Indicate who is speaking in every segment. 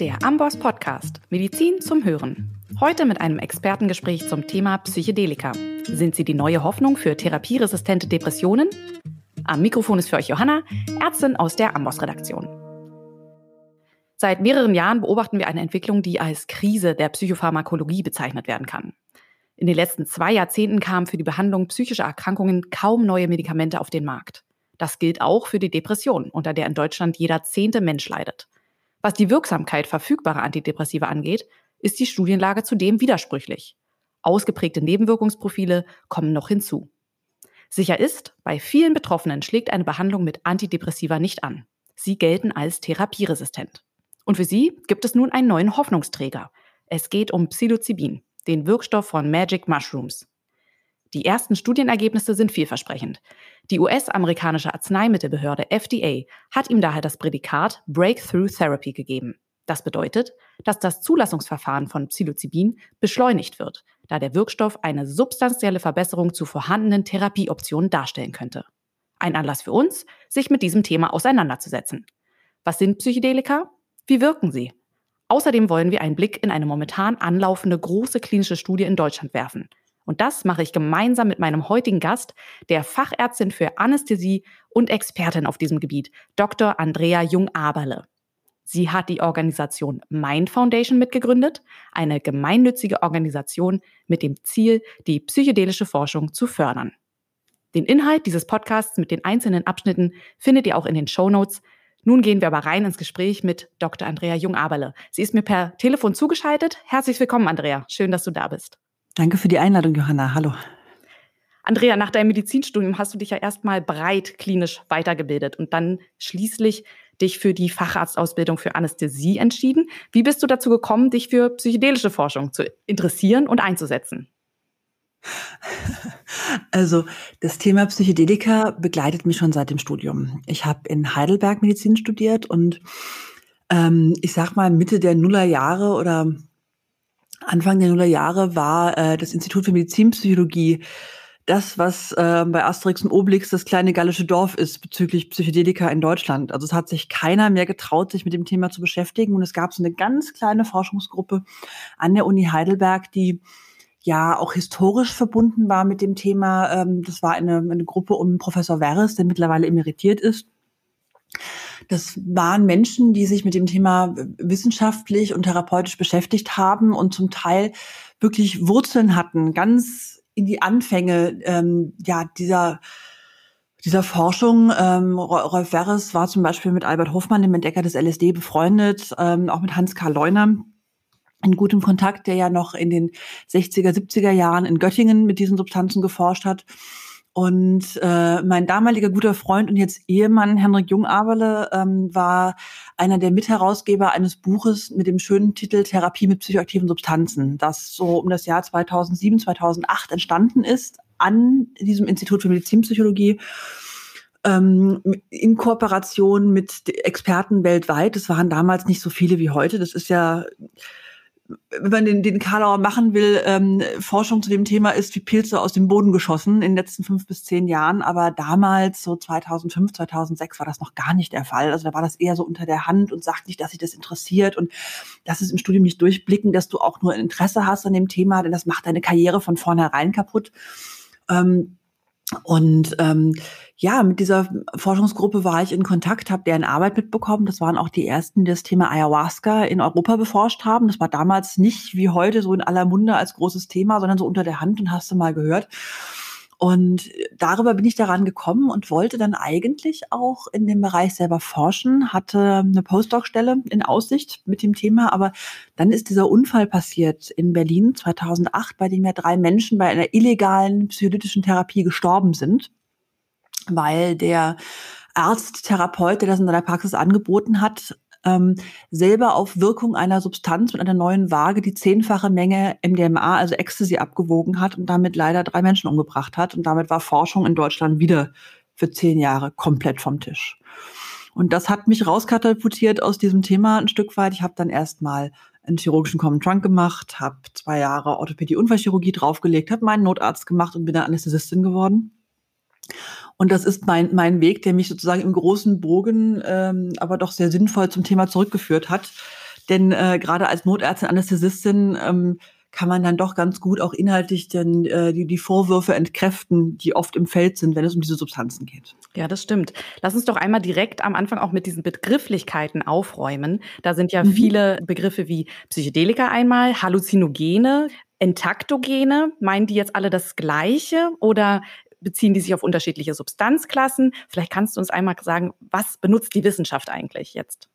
Speaker 1: Der Amboss Podcast Medizin zum Hören. Heute mit einem Expertengespräch zum Thema Psychedelika. Sind sie die neue Hoffnung für therapieresistente Depressionen? Am Mikrofon ist für euch Johanna, Ärztin aus der Amboss Redaktion. Seit mehreren Jahren beobachten wir eine Entwicklung, die als Krise der Psychopharmakologie bezeichnet werden kann. In den letzten zwei Jahrzehnten kamen für die Behandlung psychischer Erkrankungen kaum neue Medikamente auf den Markt. Das gilt auch für die Depression, unter der in Deutschland jeder zehnte Mensch leidet. Was die Wirksamkeit verfügbarer Antidepressiva angeht, ist die Studienlage zudem widersprüchlich. Ausgeprägte Nebenwirkungsprofile kommen noch hinzu. Sicher ist, bei vielen Betroffenen schlägt eine Behandlung mit Antidepressiva nicht an. Sie gelten als therapieresistent. Und für sie gibt es nun einen neuen Hoffnungsträger. Es geht um Psilocybin, den Wirkstoff von Magic Mushrooms. Die ersten Studienergebnisse sind vielversprechend. Die US-amerikanische Arzneimittelbehörde FDA hat ihm daher das Prädikat Breakthrough Therapy gegeben. Das bedeutet, dass das Zulassungsverfahren von Psilocybin beschleunigt wird, da der Wirkstoff eine substanzielle Verbesserung zu vorhandenen Therapieoptionen darstellen könnte. Ein Anlass für uns, sich mit diesem Thema auseinanderzusetzen. Was sind Psychedelika? Wie wirken sie? Außerdem wollen wir einen Blick in eine momentan anlaufende große klinische Studie in Deutschland werfen. Und das mache ich gemeinsam mit meinem heutigen Gast, der Fachärztin für Anästhesie und Expertin auf diesem Gebiet, Dr. Andrea Jung-Aberle. Sie hat die Organisation Mind Foundation mitgegründet, eine gemeinnützige Organisation mit dem Ziel, die psychedelische Forschung zu fördern. Den Inhalt dieses Podcasts mit den einzelnen Abschnitten findet ihr auch in den Show Notes. Nun gehen wir aber rein ins Gespräch mit Dr. Andrea Jung-Aberle. Sie ist mir per Telefon zugeschaltet. Herzlich willkommen, Andrea. Schön, dass du da bist.
Speaker 2: Danke für die Einladung, Johanna. Hallo.
Speaker 1: Andrea, nach deinem Medizinstudium hast du dich ja erstmal breit klinisch weitergebildet und dann schließlich dich für die Facharztausbildung für Anästhesie entschieden. Wie bist du dazu gekommen, dich für psychedelische Forschung zu interessieren und einzusetzen?
Speaker 2: Also das Thema Psychedelika begleitet mich schon seit dem Studium. Ich habe in Heidelberg Medizin studiert und ähm, ich sag mal Mitte der Nullerjahre oder Anfang der Nullerjahre war äh, das Institut für Medizinpsychologie das, was äh, bei Asterix und Obelix das kleine gallische Dorf ist bezüglich Psychedelika in Deutschland. Also es hat sich keiner mehr getraut, sich mit dem Thema zu beschäftigen. Und es gab so eine ganz kleine Forschungsgruppe an der Uni Heidelberg, die ja auch historisch verbunden war mit dem Thema. Ähm, das war eine, eine Gruppe um Professor Verres, der mittlerweile emeritiert ist. Das waren Menschen, die sich mit dem Thema wissenschaftlich und therapeutisch beschäftigt haben und zum Teil wirklich Wurzeln hatten, ganz in die Anfänge ähm, ja dieser dieser Forschung. Ähm, Rolf Werres war zum Beispiel mit Albert Hofmann, dem Entdecker des LSD, befreundet, ähm, auch mit Hans Karl Leuner in gutem Kontakt, der ja noch in den 60er, 70er Jahren in Göttingen mit diesen Substanzen geforscht hat. Und äh, mein damaliger guter Freund und jetzt Ehemann Henrik Jungaberle ähm, war einer der Mitherausgeber eines Buches mit dem schönen Titel Therapie mit psychoaktiven Substanzen, das so um das Jahr 2007, 2008 entstanden ist an diesem Institut für Medizinpsychologie ähm, in Kooperation mit Experten weltweit. Es waren damals nicht so viele wie heute. Das ist ja wenn man den, den Karlauer machen will, ähm, Forschung zu dem Thema ist wie Pilze aus dem Boden geschossen in den letzten fünf bis zehn Jahren. Aber damals, so 2005, 2006, war das noch gar nicht der Fall. Also da war das eher so unter der Hand und sagt nicht, dass sich das interessiert und das ist im Studium nicht durchblicken, dass du auch nur Interesse hast an dem Thema, denn das macht deine Karriere von vornherein kaputt. Ähm, und ähm, ja, mit dieser Forschungsgruppe war ich in Kontakt, habe deren Arbeit mitbekommen. Das waren auch die ersten, die das Thema Ayahuasca in Europa beforscht haben. Das war damals nicht wie heute so in aller Munde als großes Thema, sondern so unter der Hand und hast du mal gehört. Und darüber bin ich daran gekommen und wollte dann eigentlich auch in dem Bereich selber forschen, hatte eine Postdoc-Stelle in Aussicht mit dem Thema, aber dann ist dieser Unfall passiert in Berlin 2008, bei dem ja drei Menschen bei einer illegalen psycholytischen Therapie gestorben sind, weil der Arzt, Therapeut, der das in seiner Praxis angeboten hat, ähm, selber auf Wirkung einer Substanz mit einer neuen Waage die zehnfache Menge MDMA, also Ecstasy, abgewogen hat und damit leider drei Menschen umgebracht hat. Und damit war Forschung in Deutschland wieder für zehn Jahre komplett vom Tisch. Und das hat mich rauskatapultiert aus diesem Thema ein Stück weit. Ich habe dann erstmal einen chirurgischen Common Trunk gemacht, habe zwei Jahre Orthopädie-Unfallchirurgie draufgelegt, habe meinen Notarzt gemacht und bin dann Anästhesistin geworden. Und das ist mein, mein Weg, der mich sozusagen im großen Bogen, ähm, aber doch sehr sinnvoll zum Thema zurückgeführt hat. Denn äh, gerade als Notärztin, Anästhesistin ähm, kann man dann doch ganz gut auch inhaltlich dann, äh, die, die Vorwürfe entkräften, die oft im Feld sind, wenn es um diese Substanzen geht.
Speaker 1: Ja, das stimmt. Lass uns doch einmal direkt am Anfang auch mit diesen Begrifflichkeiten aufräumen. Da sind ja mhm. viele Begriffe wie Psychedelika einmal, Halluzinogene, Entaktogene. Meinen die jetzt alle das Gleiche oder beziehen die sich auf unterschiedliche Substanzklassen? Vielleicht kannst du uns einmal sagen, was benutzt die Wissenschaft eigentlich jetzt?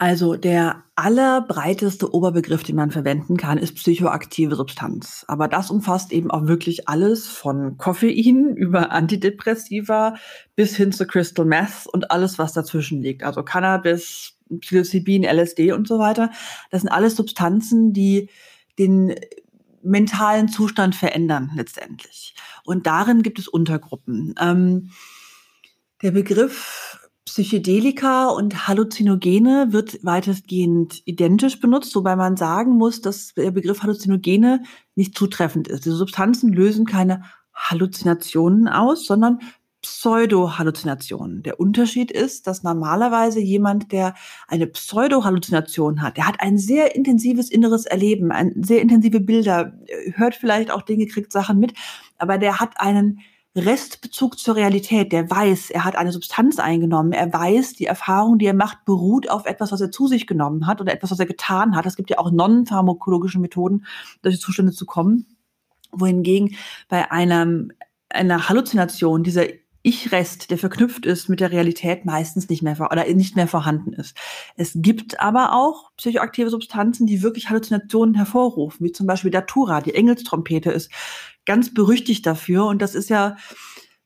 Speaker 2: Also der allerbreiteste Oberbegriff, den man verwenden kann, ist psychoaktive Substanz. Aber das umfasst eben auch wirklich alles von Koffein über Antidepressiva bis hin zu Crystal Meth und alles, was dazwischen liegt. Also Cannabis, Psilocybin, LSD und so weiter. Das sind alles Substanzen, die den mentalen Zustand verändern letztendlich. Und darin gibt es Untergruppen. Ähm, der Begriff Psychedelika und Halluzinogene wird weitestgehend identisch benutzt, wobei man sagen muss, dass der Begriff Halluzinogene nicht zutreffend ist. Diese Substanzen lösen keine Halluzinationen aus, sondern Pseudo-Halluzinationen. Der Unterschied ist, dass normalerweise jemand, der eine Pseudo-Halluzination hat, der hat ein sehr intensives inneres Erleben, ein sehr intensive Bilder, hört vielleicht auch Dinge, kriegt Sachen mit, aber der hat einen Restbezug zur Realität, der weiß, er hat eine Substanz eingenommen, er weiß, die Erfahrung, die er macht, beruht auf etwas, was er zu sich genommen hat oder etwas, was er getan hat. Es gibt ja auch non-pharmakologische Methoden, solche Zustände zu kommen. Wohingegen bei einem, einer Halluzination dieser ich-Rest, der verknüpft ist mit der Realität, meistens nicht mehr oder nicht mehr vorhanden ist. Es gibt aber auch psychoaktive Substanzen, die wirklich Halluzinationen hervorrufen, wie zum Beispiel Datura, die Engelstrompete ist ganz berüchtigt dafür. Und das ist ja,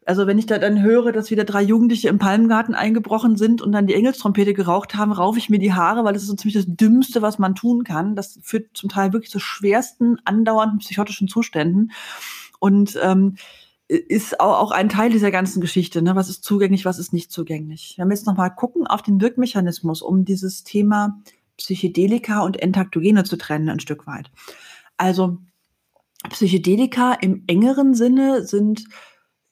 Speaker 2: also wenn ich da dann höre, dass wieder drei Jugendliche im Palmgarten eingebrochen sind und dann die Engelstrompete geraucht haben, raufe ich mir die Haare, weil das ist so ziemlich das Dümmste, was man tun kann. Das führt zum Teil wirklich zu schwersten, andauernden psychotischen Zuständen. Und ähm, ist auch ein Teil dieser ganzen Geschichte. Ne? Was ist zugänglich, was ist nicht zugänglich? Wenn wir jetzt nochmal gucken auf den Wirkmechanismus, um dieses Thema Psychedelika und Entaktogene zu trennen, ein Stück weit. Also Psychedelika im engeren Sinne sind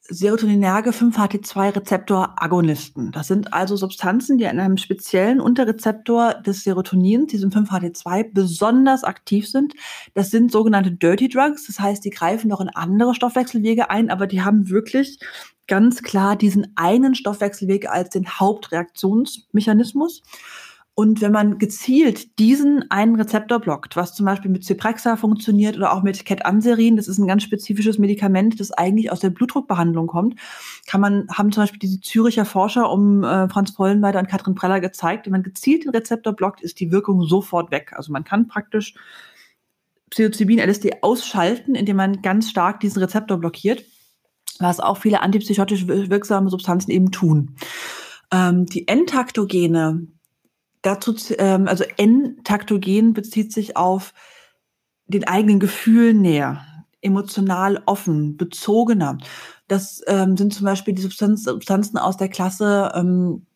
Speaker 2: serotoninerge 5-HT2-Rezeptor-Agonisten. Das sind also Substanzen, die an einem speziellen Unterrezeptor des Serotonins, diesem 5-HT2, besonders aktiv sind. Das sind sogenannte Dirty Drugs. Das heißt, die greifen noch in andere Stoffwechselwege ein, aber die haben wirklich ganz klar diesen einen Stoffwechselweg als den Hauptreaktionsmechanismus. Und wenn man gezielt diesen einen Rezeptor blockt, was zum Beispiel mit Zyprexa funktioniert oder auch mit Ketanserin, das ist ein ganz spezifisches Medikament, das eigentlich aus der Blutdruckbehandlung kommt, kann man, haben zum Beispiel diese Züricher Forscher um äh, Franz Vollenweider und Katrin Preller gezeigt, wenn man gezielt den Rezeptor blockt, ist die Wirkung sofort weg. Also man kann praktisch Psilocybin, LSD ausschalten, indem man ganz stark diesen Rezeptor blockiert, was auch viele antipsychotisch wirksame Substanzen eben tun. Ähm, die Entaktogene, dazu, ähm, also N-Taktogen bezieht sich auf den eigenen Gefühlen näher, emotional offen, bezogener. Das ähm, sind zum Beispiel die Substanz, Substanzen aus der Klasse ähm,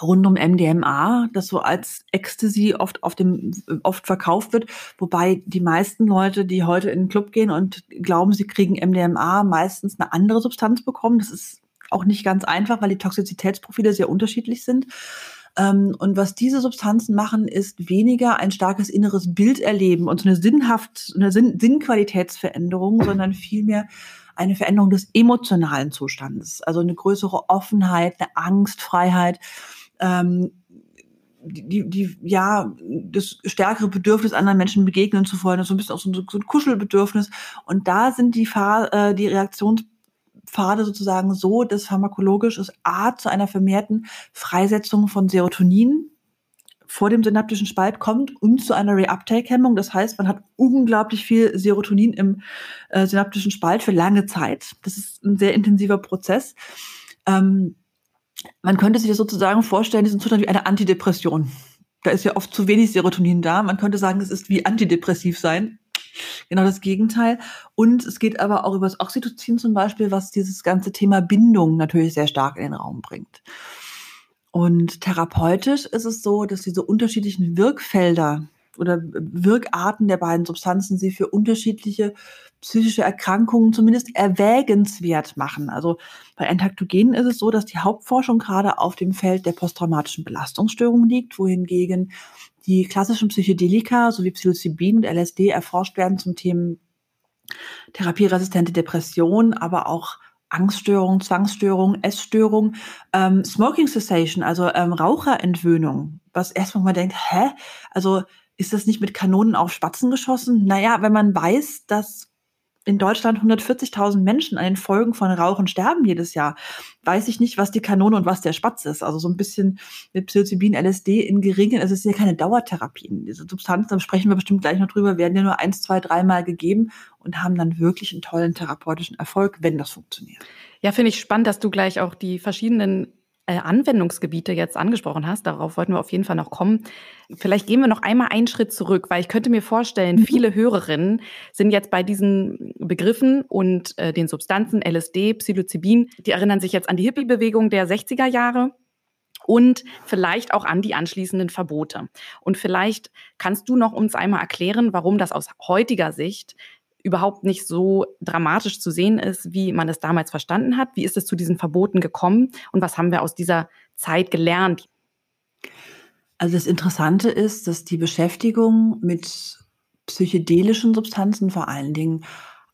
Speaker 2: rund um MDMA, das so als Ecstasy oft auf dem oft verkauft wird, wobei die meisten Leute, die heute in den Club gehen und glauben, sie kriegen MDMA, meistens eine andere Substanz bekommen. Das ist auch nicht ganz einfach, weil die Toxizitätsprofile sehr unterschiedlich sind. Ähm, und was diese Substanzen machen, ist weniger ein starkes inneres Bild erleben und so eine sinnhaft, eine Sinn Sinnqualitätsveränderung, sondern vielmehr eine Veränderung des emotionalen Zustandes. Also eine größere Offenheit, eine Angstfreiheit, ähm, die, die, ja, das stärkere Bedürfnis, anderen Menschen begegnen zu wollen, so ein bisschen auch so ein, so ein Kuschelbedürfnis. Und da sind die, Fahr äh, die Reaktions Pfade sozusagen so, dass pharmakologisch es A zu einer vermehrten Freisetzung von Serotonin vor dem synaptischen Spalt kommt und zu einer Reuptake-Hemmung. Das heißt, man hat unglaublich viel Serotonin im äh, synaptischen Spalt für lange Zeit. Das ist ein sehr intensiver Prozess. Ähm, man könnte sich das sozusagen vorstellen, diesen Zustand wie eine Antidepression. Da ist ja oft zu wenig Serotonin da. Man könnte sagen, es ist wie antidepressiv sein. Genau das Gegenteil. Und es geht aber auch über das Oxytocin zum Beispiel, was dieses ganze Thema Bindung natürlich sehr stark in den Raum bringt. Und therapeutisch ist es so, dass diese unterschiedlichen Wirkfelder oder Wirkarten der beiden Substanzen sie für unterschiedliche psychische Erkrankungen zumindest erwägenswert machen. Also bei Entaktogenen ist es so, dass die Hauptforschung gerade auf dem Feld der posttraumatischen Belastungsstörung liegt, wohingegen die klassischen Psychedelika sowie Psilocybin und LSD erforscht werden zum Thema therapieresistente Depression, aber auch Angststörung, Zwangsstörung, Essstörung, ähm, Smoking Cessation, also ähm, Raucherentwöhnung, was erstmal man denkt, hä? Also ist das nicht mit Kanonen auf Spatzen geschossen? Naja, wenn man weiß, dass in Deutschland 140.000 Menschen an den Folgen von Rauchen sterben jedes Jahr, weiß ich nicht, was die Kanone und was der Spatz ist. Also so ein bisschen mit Psilocybin, LSD in geringen, es ist ja keine Dauertherapien. Diese Substanzen, da sprechen wir bestimmt gleich noch drüber, werden ja nur eins, zwei, dreimal gegeben und haben dann wirklich einen tollen therapeutischen Erfolg, wenn das funktioniert.
Speaker 1: Ja, finde ich spannend, dass du gleich auch die verschiedenen Anwendungsgebiete jetzt angesprochen hast. Darauf wollten wir auf jeden Fall noch kommen. Vielleicht gehen wir noch einmal einen Schritt zurück, weil ich könnte mir vorstellen, mhm. viele Hörerinnen sind jetzt bei diesen Begriffen und äh, den Substanzen LSD, Psilocybin, die erinnern sich jetzt an die Hippie-Bewegung der 60er Jahre und vielleicht auch an die anschließenden Verbote. Und vielleicht kannst du noch uns einmal erklären, warum das aus heutiger Sicht überhaupt nicht so dramatisch zu sehen ist, wie man es damals verstanden hat. Wie ist es zu diesen Verboten gekommen und was haben wir aus dieser Zeit gelernt?
Speaker 2: Also das Interessante ist, dass die Beschäftigung mit psychedelischen Substanzen vor allen Dingen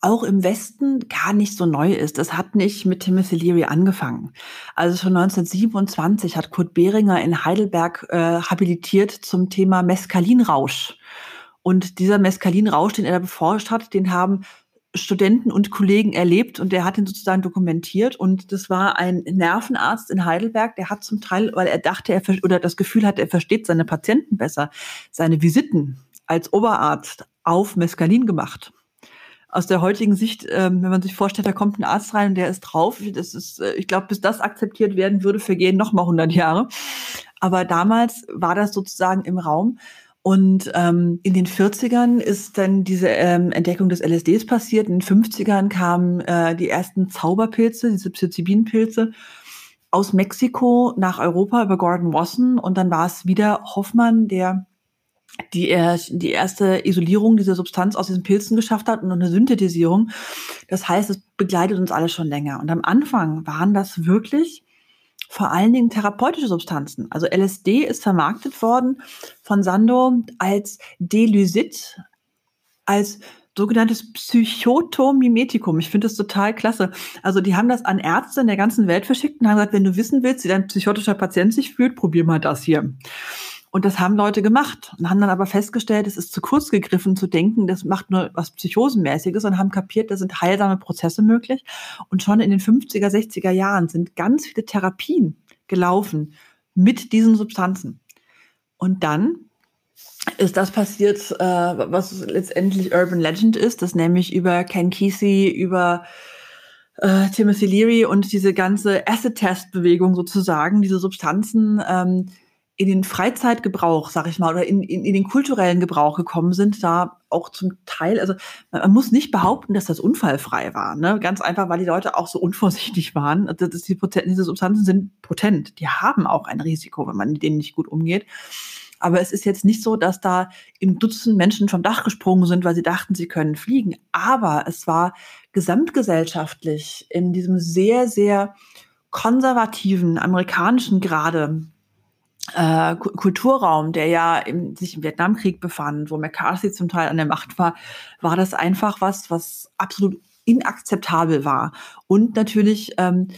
Speaker 2: auch im Westen gar nicht so neu ist. Das hat nicht mit Timothy Leary angefangen. Also schon 1927 hat Kurt Behringer in Heidelberg äh, habilitiert zum Thema Meskalinrausch. Und dieser Mescalin-Rausch, den er da beforscht hat, den haben Studenten und Kollegen erlebt und der hat ihn sozusagen dokumentiert. Und das war ein Nervenarzt in Heidelberg, der hat zum Teil, weil er dachte, er oder das Gefühl hatte, er versteht seine Patienten besser, seine Visiten als Oberarzt auf Mescalin gemacht. Aus der heutigen Sicht, ähm, wenn man sich vorstellt, da kommt ein Arzt rein und der ist drauf, das ist, äh, ich glaube, bis das akzeptiert werden würde, vergehen noch mal 100 Jahre. Aber damals war das sozusagen im Raum. Und ähm, in den 40ern ist dann diese ähm, Entdeckung des LSDs passiert. In den 50ern kamen äh, die ersten Zauberpilze, diese Psilocybinpilze aus Mexiko nach Europa über Gordon Wasson. Und dann war es wieder Hoffmann, der die, er, die erste Isolierung dieser Substanz aus diesen Pilzen geschafft hat und eine Synthetisierung. Das heißt, es begleitet uns alle schon länger. Und am Anfang waren das wirklich vor allen Dingen therapeutische Substanzen. Also LSD ist vermarktet worden von Sando als Delusit, als sogenanntes Psychotomimetikum. Ich finde das total klasse. Also die haben das an Ärzte in der ganzen Welt verschickt und haben gesagt, wenn du wissen willst, wie dein psychotischer Patient sich fühlt, probier mal das hier. Und das haben Leute gemacht und haben dann aber festgestellt, es ist zu kurz gegriffen zu denken, das macht nur was Psychosenmäßiges und haben kapiert, da sind heilsame Prozesse möglich. Und schon in den 50er, 60er Jahren sind ganz viele Therapien gelaufen mit diesen Substanzen. Und dann ist das passiert, äh, was letztendlich Urban Legend ist, das nämlich über Ken Kesey, über äh, Timothy Leary und diese ganze Acid-Test-Bewegung sozusagen, diese Substanzen ähm, in den Freizeitgebrauch, sag ich mal, oder in, in, in den kulturellen Gebrauch gekommen sind, da auch zum Teil, also man muss nicht behaupten, dass das unfallfrei war. Ne? Ganz einfach, weil die Leute auch so unvorsichtig waren. Also das, die Poten diese Substanzen sind potent. Die haben auch ein Risiko, wenn man mit denen nicht gut umgeht. Aber es ist jetzt nicht so, dass da im Dutzend Menschen vom Dach gesprungen sind, weil sie dachten, sie können fliegen. Aber es war gesamtgesellschaftlich in diesem sehr, sehr konservativen amerikanischen Grade äh, Kulturraum, der ja im, sich im Vietnamkrieg befand, wo McCarthy zum Teil an der Macht war, war das einfach was, was absolut inakzeptabel war. Und natürlich ähm,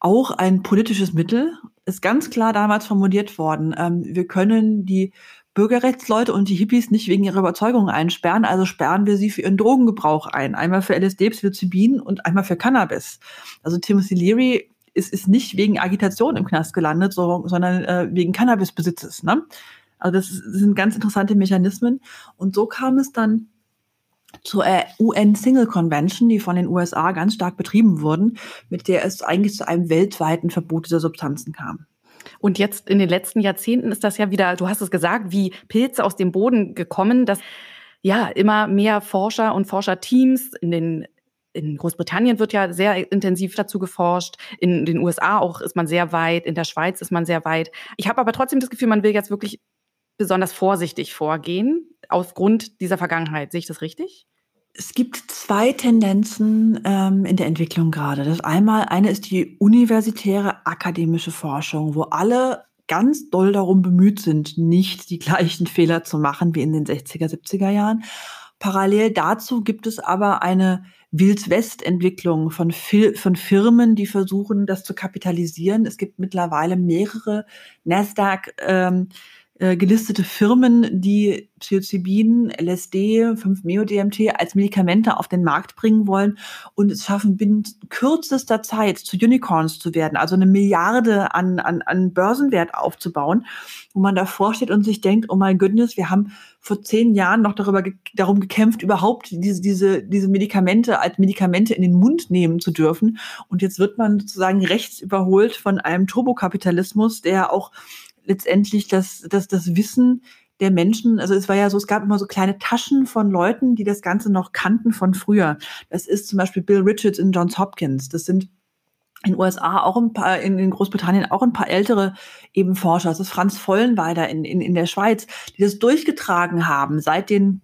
Speaker 2: auch ein politisches Mittel, ist ganz klar damals formuliert worden. Ähm, wir können die Bürgerrechtsleute und die Hippies nicht wegen ihrer Überzeugungen einsperren, also sperren wir sie für ihren Drogengebrauch ein. Einmal für LSD, Psilocybin und einmal für Cannabis. Also Timothy Leary ist, ist nicht wegen Agitation im Knast gelandet, so, sondern äh, wegen Cannabisbesitzes. Ne? Also das, das sind ganz interessante Mechanismen. Und so kam es dann zur äh, UN Single Convention, die von den USA ganz stark betrieben wurden, mit der es eigentlich zu einem weltweiten Verbot dieser Substanzen kam.
Speaker 1: Und jetzt in den letzten Jahrzehnten ist das ja wieder, du hast es gesagt, wie Pilze aus dem Boden gekommen, dass ja immer mehr Forscher und Forscherteams in den in Großbritannien wird ja sehr intensiv dazu geforscht. In den USA auch ist man sehr weit. In der Schweiz ist man sehr weit. Ich habe aber trotzdem das Gefühl, man will jetzt wirklich besonders vorsichtig vorgehen aufgrund dieser Vergangenheit. Sehe ich das richtig?
Speaker 2: Es gibt zwei Tendenzen ähm, in der Entwicklung gerade. Das einmal, eine ist die universitäre akademische Forschung, wo alle ganz doll darum bemüht sind, nicht die gleichen Fehler zu machen wie in den 60er, 70er Jahren. Parallel dazu gibt es aber eine Wild-West-Entwicklung von, von Firmen, die versuchen, das zu kapitalisieren. Es gibt mittlerweile mehrere Nasdaq ähm, äh, gelistete Firmen, die Psilocybin, LSD, 5-Meo-DMT als Medikamente auf den Markt bringen wollen und es schaffen, binnen kürzester Zeit zu Unicorns zu werden, also eine Milliarde an, an, an Börsenwert aufzubauen, wo man davor steht und sich denkt, oh mein Goodness, wir haben vor zehn Jahren noch darüber darum gekämpft, überhaupt diese, diese, diese Medikamente als Medikamente in den Mund nehmen zu dürfen. Und jetzt wird man sozusagen rechts überholt von einem Turbokapitalismus, der auch letztendlich das, das, das Wissen der Menschen, also es war ja so, es gab immer so kleine Taschen von Leuten, die das Ganze noch kannten von früher. Das ist zum Beispiel Bill Richards in Johns Hopkins. Das sind in USA auch ein paar, in, in Großbritannien auch ein paar ältere eben Forscher. Das ist Franz Vollenweider in, in, in der Schweiz, die das durchgetragen haben seit den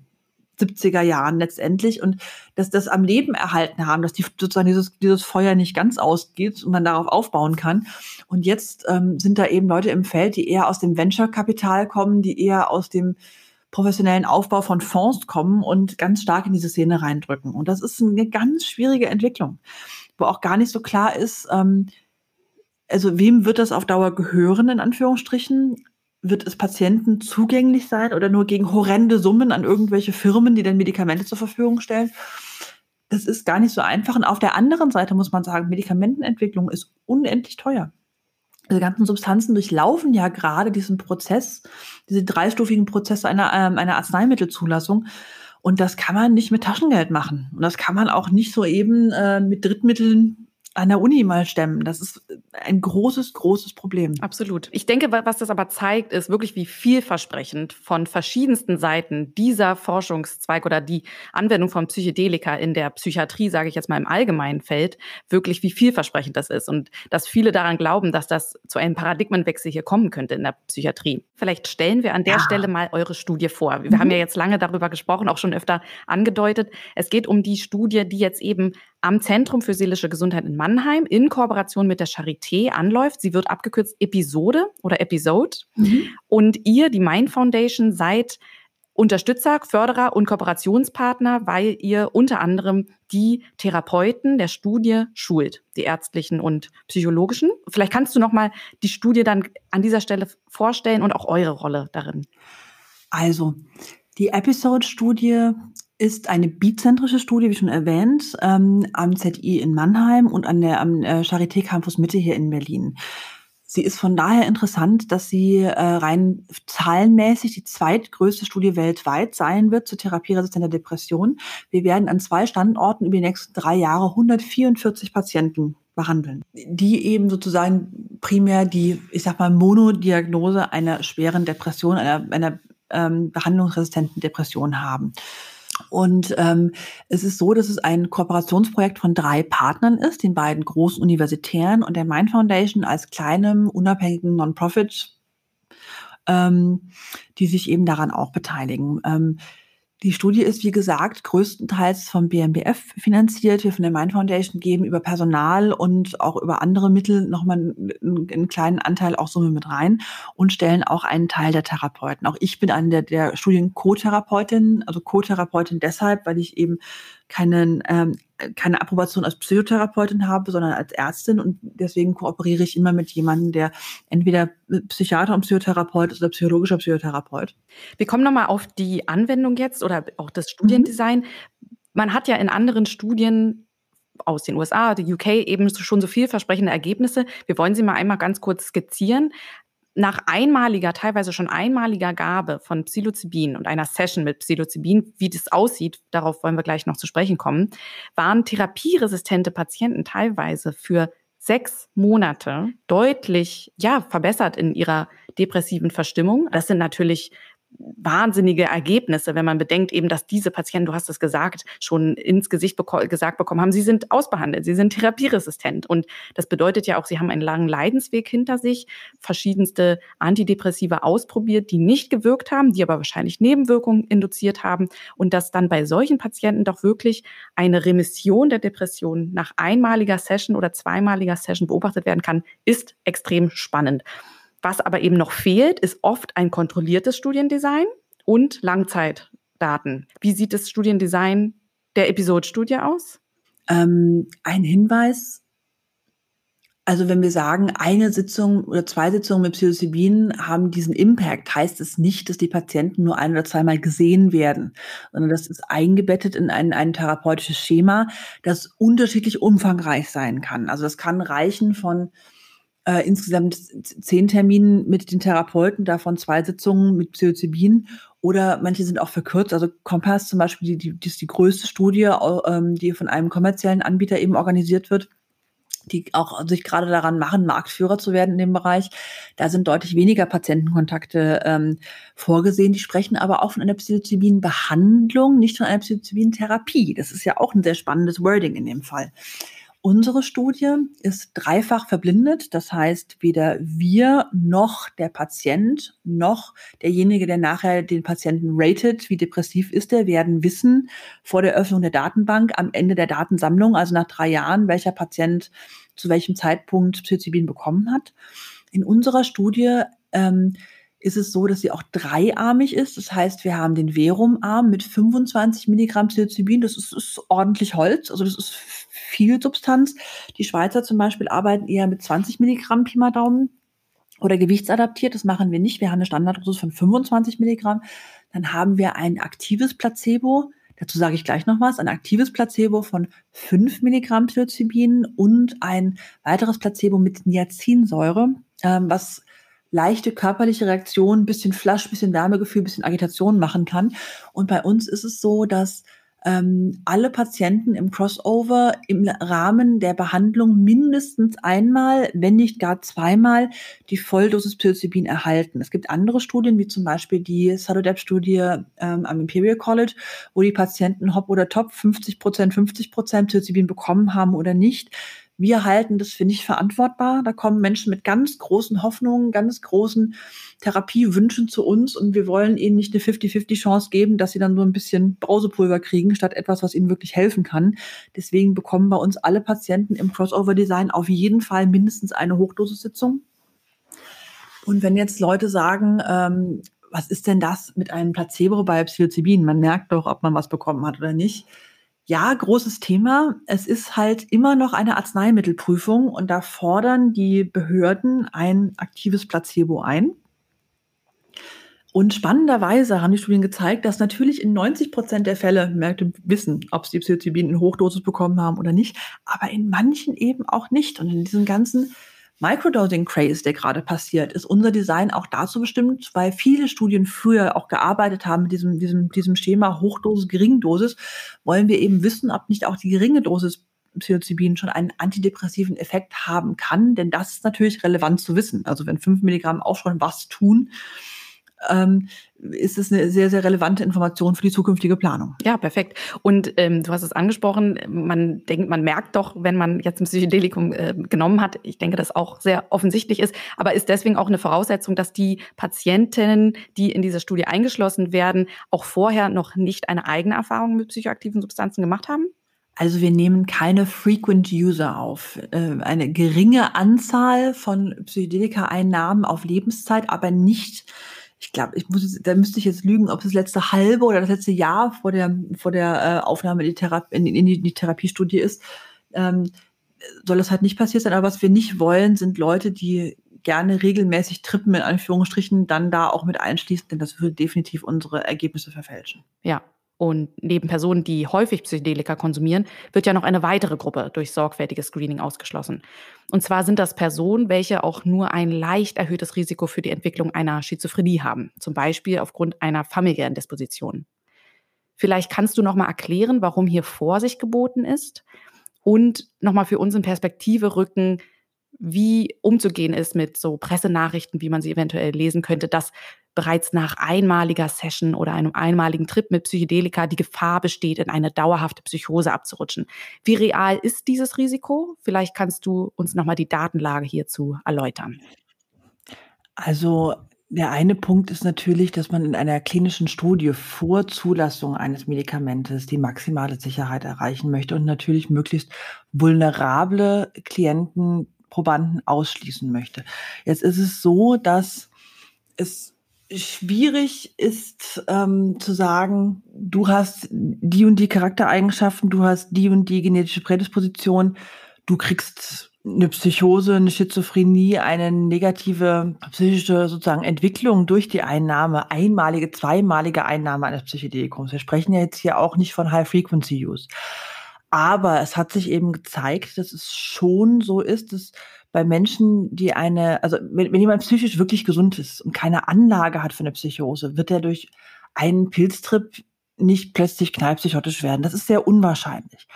Speaker 2: 70er Jahren letztendlich und dass das am Leben erhalten haben, dass die sozusagen dieses, dieses Feuer nicht ganz ausgeht und man darauf aufbauen kann. Und jetzt ähm, sind da eben Leute im Feld, die eher aus dem Venture-Kapital kommen, die eher aus dem professionellen Aufbau von Fonds kommen und ganz stark in diese Szene reindrücken. Und das ist eine ganz schwierige Entwicklung, wo auch gar nicht so klar ist, ähm, also wem wird das auf Dauer gehören, in Anführungsstrichen? wird es Patienten zugänglich sein oder nur gegen horrende Summen an irgendwelche Firmen, die dann Medikamente zur Verfügung stellen? Das ist gar nicht so einfach. Und auf der anderen Seite muss man sagen, Medikamentenentwicklung ist unendlich teuer. Diese ganzen Substanzen durchlaufen ja gerade diesen Prozess, diese dreistufigen Prozesse einer, ähm, einer Arzneimittelzulassung. Und das kann man nicht mit Taschengeld machen. Und das kann man auch nicht so eben äh, mit Drittmitteln an der Uni mal stemmen. Das ist ein großes, großes Problem.
Speaker 1: Absolut. Ich denke, was das aber zeigt, ist wirklich, wie vielversprechend von verschiedensten Seiten dieser Forschungszweig oder die Anwendung von Psychedelika in der Psychiatrie, sage ich jetzt mal im allgemeinen Feld, wirklich wie vielversprechend das ist und dass viele daran glauben, dass das zu einem Paradigmenwechsel hier kommen könnte in der Psychiatrie. Vielleicht stellen wir an der ja. Stelle mal eure Studie vor. Wir mhm. haben ja jetzt lange darüber gesprochen, auch schon öfter angedeutet. Es geht um die Studie, die jetzt eben am Zentrum für seelische Gesundheit in Mannheim in Kooperation mit der Charité anläuft. Sie wird abgekürzt Episode oder Episode. Mhm. Und ihr, die Mind Foundation, seid Unterstützer, Förderer und Kooperationspartner, weil ihr unter anderem die Therapeuten der Studie schult, die ärztlichen und psychologischen. Vielleicht kannst du noch mal die Studie dann an dieser Stelle vorstellen und auch eure Rolle darin.
Speaker 2: Also, die Episode-Studie ist eine bizentrische Studie, wie schon erwähnt, ähm, am ZI in Mannheim und an der, am äh, Charité Campus Mitte hier in Berlin. Sie ist von daher interessant, dass sie äh, rein zahlenmäßig die zweitgrößte Studie weltweit sein wird zur therapieresistenter Depression. Wir werden an zwei Standorten über die nächsten drei Jahre 144 Patienten behandeln, die eben sozusagen primär die, ich sag mal, Monodiagnose einer schweren Depression, einer, einer ähm, behandlungsresistenten Depression haben. Und ähm, es ist so, dass es ein Kooperationsprojekt von drei Partnern ist, den beiden großen Universitären und der Mind Foundation als kleinem, unabhängigen Non-Profit, ähm, die sich eben daran auch beteiligen. Ähm, die Studie ist, wie gesagt, größtenteils vom BMBF finanziert. Wir von der Mind Foundation geben über Personal und auch über andere Mittel nochmal einen, einen kleinen Anteil auch Summe mit rein und stellen auch einen Teil der Therapeuten. Auch ich bin eine der, der Studien-Co-Therapeutin, also Co-Therapeutin deshalb, weil ich eben keinen, ähm, keine Approbation als Psychotherapeutin habe, sondern als Ärztin und deswegen kooperiere ich immer mit jemandem, der entweder Psychiater und Psychotherapeut ist oder psychologischer Psychotherapeut.
Speaker 1: Wir kommen nochmal auf die Anwendung jetzt oder auch das Studiendesign. Mhm. Man hat ja in anderen Studien aus den USA, die UK eben schon so vielversprechende Ergebnisse. Wir wollen sie mal einmal ganz kurz skizzieren nach einmaliger, teilweise schon einmaliger Gabe von Psilocybin und einer Session mit Psilocybin, wie das aussieht, darauf wollen wir gleich noch zu sprechen kommen, waren therapieresistente Patienten teilweise für sechs Monate deutlich, ja, verbessert in ihrer depressiven Verstimmung. Das sind natürlich wahnsinnige Ergebnisse, wenn man bedenkt eben, dass diese Patienten, du hast es gesagt, schon ins Gesicht beko gesagt bekommen haben, sie sind ausbehandelt, sie sind therapieresistent. Und das bedeutet ja auch, sie haben einen langen Leidensweg hinter sich, verschiedenste Antidepressiva ausprobiert, die nicht gewirkt haben, die aber wahrscheinlich Nebenwirkungen induziert haben. Und dass dann bei solchen Patienten doch wirklich eine Remission der Depression nach einmaliger Session oder zweimaliger Session beobachtet werden kann, ist extrem spannend. Was aber eben noch fehlt, ist oft ein kontrolliertes Studiendesign und Langzeitdaten. Wie sieht das Studiendesign der Episode-Studie aus?
Speaker 2: Ähm, ein Hinweis. Also wenn wir sagen, eine Sitzung oder zwei Sitzungen mit Psilocybin haben diesen Impact, heißt es nicht, dass die Patienten nur ein oder zweimal gesehen werden, sondern das ist eingebettet in ein, ein therapeutisches Schema, das unterschiedlich umfangreich sein kann. Also das kann reichen von äh, insgesamt zehn Terminen mit den Therapeuten, davon zwei Sitzungen mit Psilocybin oder manche sind auch verkürzt. Also Kompass zum Beispiel, die, die, die ist die größte Studie, ähm, die von einem kommerziellen Anbieter eben organisiert wird die auch sich gerade daran machen, Marktführer zu werden in dem Bereich. Da sind deutlich weniger Patientenkontakte ähm, vorgesehen. Die sprechen aber auch von einer Psilocybin-Behandlung, nicht von einer Psilocybin-Therapie. Das ist ja auch ein sehr spannendes Wording in dem Fall. Unsere Studie ist dreifach verblindet. Das heißt, weder wir noch der Patient noch derjenige, der nachher den Patienten ratet, wie depressiv ist er, werden wissen vor der Öffnung der Datenbank am Ende der Datensammlung, also nach drei Jahren, welcher Patient zu welchem Zeitpunkt Psilocybin bekommen hat. In unserer Studie ähm, ist es so, dass sie auch dreiarmig ist. Das heißt, wir haben den Verum-Arm mit 25 Milligramm Psilocybin. Das ist, ist ordentlich Holz, also das ist viel Substanz. Die Schweizer zum Beispiel arbeiten eher mit 20 Milligramm Pi mal Daumen oder gewichtsadaptiert. Das machen wir nicht. Wir haben eine Standarddosis von 25 Milligramm. Dann haben wir ein aktives Placebo. Dazu sage ich gleich noch was. Ein aktives Placebo von 5 Milligramm Psilocybin und ein weiteres Placebo mit Niacinsäure, ähm, was leichte körperliche Reaktionen, bisschen Flasch, bisschen Wärmegefühl, bisschen Agitation machen kann. Und bei uns ist es so, dass ähm, alle Patienten im Crossover im Rahmen der Behandlung mindestens einmal, wenn nicht gar zweimal, die Volldosis Psilocybin erhalten. Es gibt andere Studien, wie zum Beispiel die Sadodep-Studie ähm, am Imperial College, wo die Patienten Hop oder Top 50 Prozent, 50 Prozent Psilocybin bekommen haben oder nicht. Wir halten das für nicht verantwortbar. Da kommen Menschen mit ganz großen Hoffnungen, ganz großen Therapiewünschen zu uns und wir wollen ihnen nicht eine 50-50 Chance geben, dass sie dann nur ein bisschen Brausepulver kriegen, statt etwas, was ihnen wirklich helfen kann. Deswegen bekommen bei uns alle Patienten im Crossover-Design auf jeden Fall mindestens eine Hochdosissitzung. Und wenn jetzt Leute sagen, ähm, was ist denn das mit einem Placebo bei Psilocybin? Man merkt doch, ob man was bekommen hat oder nicht ja, großes Thema. Es ist halt immer noch eine Arzneimittelprüfung und da fordern die Behörden ein aktives Placebo ein. Und spannenderweise haben die Studien gezeigt, dass natürlich in 90 Prozent der Fälle Märkte wissen, ob sie Psilocybin in Hochdosis bekommen haben oder nicht, aber in manchen eben auch nicht. Und in diesen ganzen Microdosing-Craze, der gerade passiert, ist unser Design auch dazu bestimmt, weil viele Studien früher auch gearbeitet haben mit diesem, diesem, diesem Schema Hochdosis, Geringdosis, wollen wir eben wissen, ob nicht auch die geringe Dosis Psilocybin schon einen antidepressiven Effekt haben kann, denn das ist natürlich relevant zu wissen. Also wenn fünf Milligramm auch schon was tun, ähm, ist es eine sehr, sehr relevante Information für die zukünftige Planung.
Speaker 1: Ja, perfekt. Und ähm, du hast es angesprochen, man denkt, man merkt doch, wenn man jetzt ein Psychedelikum äh, genommen hat, ich denke, das auch sehr offensichtlich ist, aber ist deswegen auch eine Voraussetzung, dass die Patientinnen, die in dieser Studie eingeschlossen werden, auch vorher noch nicht eine eigene Erfahrung mit psychoaktiven Substanzen gemacht haben?
Speaker 2: Also wir nehmen keine Frequent User auf. Äh, eine geringe Anzahl von Psychedelika-Einnahmen auf Lebenszeit, aber nicht ich glaube, ich muss, da müsste ich jetzt lügen, ob das letzte halbe oder das letzte Jahr vor der, vor der äh, Aufnahme in die, Therapie, in, in die, die Therapiestudie ist, ähm, soll das halt nicht passiert sein. Aber was wir nicht wollen, sind Leute, die gerne regelmäßig Trippen in Anführungsstrichen dann da auch mit einschließen, denn das würde definitiv unsere Ergebnisse verfälschen.
Speaker 1: Ja, und neben Personen, die häufig Psychedelika konsumieren, wird ja noch eine weitere Gruppe durch sorgfältiges Screening ausgeschlossen. Und zwar sind das Personen, welche auch nur ein leicht erhöhtes Risiko für die Entwicklung einer Schizophrenie haben, zum Beispiel aufgrund einer familiären Disposition. Vielleicht kannst du noch mal erklären, warum hier Vorsicht geboten ist und noch mal für uns in Perspektive rücken, wie umzugehen ist mit so Pressenachrichten, wie man sie eventuell lesen könnte, dass bereits nach einmaliger Session oder einem einmaligen Trip mit Psychedelika die Gefahr besteht, in eine dauerhafte Psychose abzurutschen. Wie real ist dieses Risiko? Vielleicht kannst du uns nochmal die Datenlage hierzu erläutern.
Speaker 2: Also der eine Punkt ist natürlich, dass man in einer klinischen Studie vor Zulassung eines Medikamentes die maximale Sicherheit erreichen möchte und natürlich möglichst vulnerable Klienten, Probanden ausschließen möchte. Jetzt ist es so, dass es schwierig ist ähm, zu sagen, du hast die und die Charaktereigenschaften, du hast die und die genetische Prädisposition, du kriegst eine Psychose, eine Schizophrenie, eine negative psychische sozusagen Entwicklung durch die Einnahme, einmalige, zweimalige Einnahme eines Psychedelikums. Wir sprechen ja jetzt hier auch nicht von High-Frequency-Use. Aber es hat sich eben gezeigt, dass es schon so ist, dass bei Menschen, die eine, also wenn, wenn jemand psychisch wirklich gesund ist und keine Anlage hat für eine Psychose, wird er durch einen Pilztrip nicht plötzlich knallpsychotisch werden. Das ist sehr unwahrscheinlich.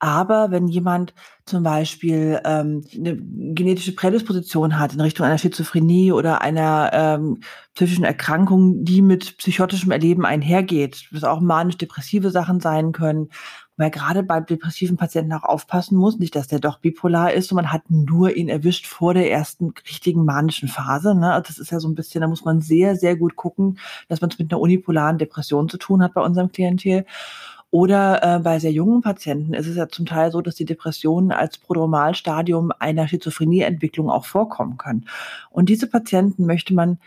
Speaker 2: Aber wenn jemand zum Beispiel ähm, eine genetische Prädisposition hat in Richtung einer Schizophrenie oder einer ähm, psychischen Erkrankung, die mit psychotischem Erleben einhergeht, was auch manisch-depressive Sachen sein können, weil gerade bei depressiven Patienten auch aufpassen muss, nicht, dass der doch bipolar ist und man hat nur ihn erwischt vor der ersten richtigen manischen Phase. Ne? Also das ist ja so ein bisschen, da muss man sehr, sehr gut gucken, dass man es mit einer unipolaren Depression zu tun hat bei unserem Klientel. Oder äh, bei sehr jungen Patienten ist es ja zum Teil so, dass die Depressionen als Prodromalstadium einer Schizophrenieentwicklung auch vorkommen können. Und diese Patienten möchte man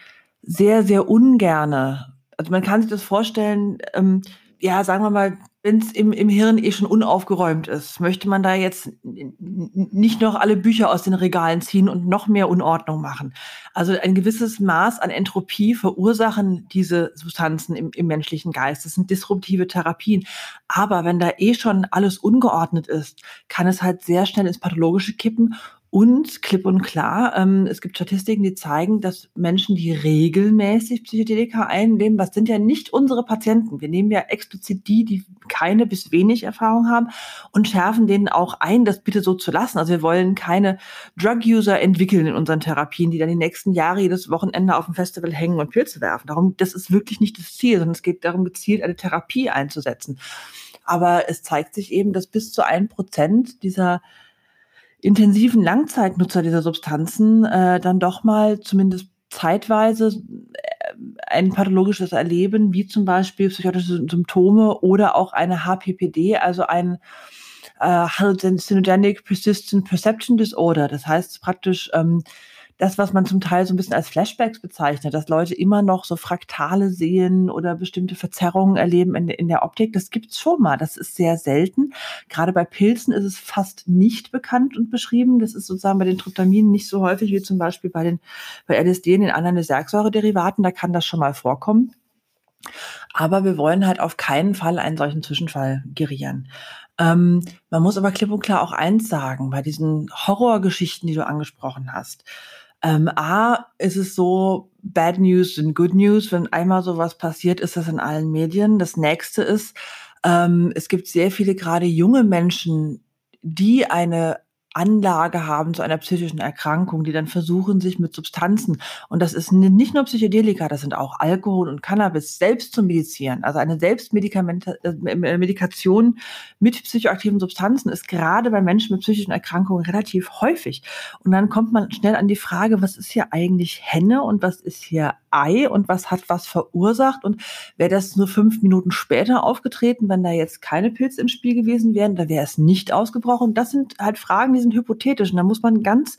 Speaker 2: sehr, sehr ungerne, also man kann sich das vorstellen, ähm, ja, sagen wir mal, wenn es im, im Hirn eh schon unaufgeräumt ist, möchte man da jetzt nicht noch alle Bücher aus den Regalen ziehen und noch mehr Unordnung machen. Also ein gewisses Maß an Entropie verursachen diese Substanzen im, im menschlichen Geist. Das sind disruptive Therapien. Aber wenn da eh schon alles ungeordnet ist, kann es halt sehr schnell ins Pathologische kippen und klipp und klar, ähm, es gibt Statistiken, die zeigen, dass Menschen, die regelmäßig Psychedelika einnehmen, was sind ja nicht unsere Patienten. Wir nehmen ja explizit die, die keine bis wenig Erfahrung haben und schärfen denen auch ein, das bitte so zu lassen. Also wir wollen keine Drug-User entwickeln in unseren Therapien, die dann die nächsten Jahre jedes Wochenende auf dem Festival hängen und Pilze werfen. Darum, das ist wirklich nicht das Ziel, sondern es geht darum, gezielt eine Therapie einzusetzen. Aber es zeigt sich eben, dass bis zu ein Prozent dieser intensiven Langzeitnutzer dieser Substanzen äh, dann doch mal zumindest zeitweise äh, ein pathologisches Erleben, wie zum Beispiel psychotische Symptome oder auch eine HPPD, also ein äh, Hallucinogenic Persistent Perception Disorder. Das heißt praktisch ähm, das, was man zum Teil so ein bisschen als Flashbacks bezeichnet, dass Leute immer noch so Fraktale sehen oder bestimmte Verzerrungen erleben in, in der Optik, das gibt's schon mal. Das ist sehr selten. Gerade bei Pilzen ist es fast nicht bekannt und beschrieben. Das ist sozusagen bei den Tryptaminen nicht so häufig wie zum Beispiel bei den bei LSD und den anderen Desergsäurederivaten. Da kann das schon mal vorkommen. Aber wir wollen halt auf keinen Fall einen solchen Zwischenfall gerieren. Ähm, man muss aber klipp und klar auch eins sagen, bei diesen Horrorgeschichten, die du angesprochen hast. Ähm, A, ist es so, Bad News sind Good News. Wenn einmal sowas passiert, ist das in allen Medien. Das nächste ist, ähm, es gibt sehr viele gerade junge Menschen, die eine Anlage haben zu einer psychischen Erkrankung, die dann versuchen, sich mit Substanzen, und das ist nicht nur Psychedelika, das sind auch Alkohol und Cannabis, selbst zu medizieren. Also eine Selbstmedikation äh, mit psychoaktiven Substanzen ist gerade bei Menschen mit psychischen Erkrankungen relativ häufig. Und dann kommt man schnell an die Frage, was ist hier eigentlich Henne und was ist hier Ei und was hat was verursacht und wäre das nur fünf Minuten später aufgetreten, wenn da jetzt keine Pilze im Spiel gewesen wären, da wäre es nicht ausgebrochen. Das sind halt Fragen, die sind hypothetisch und da muss man ganz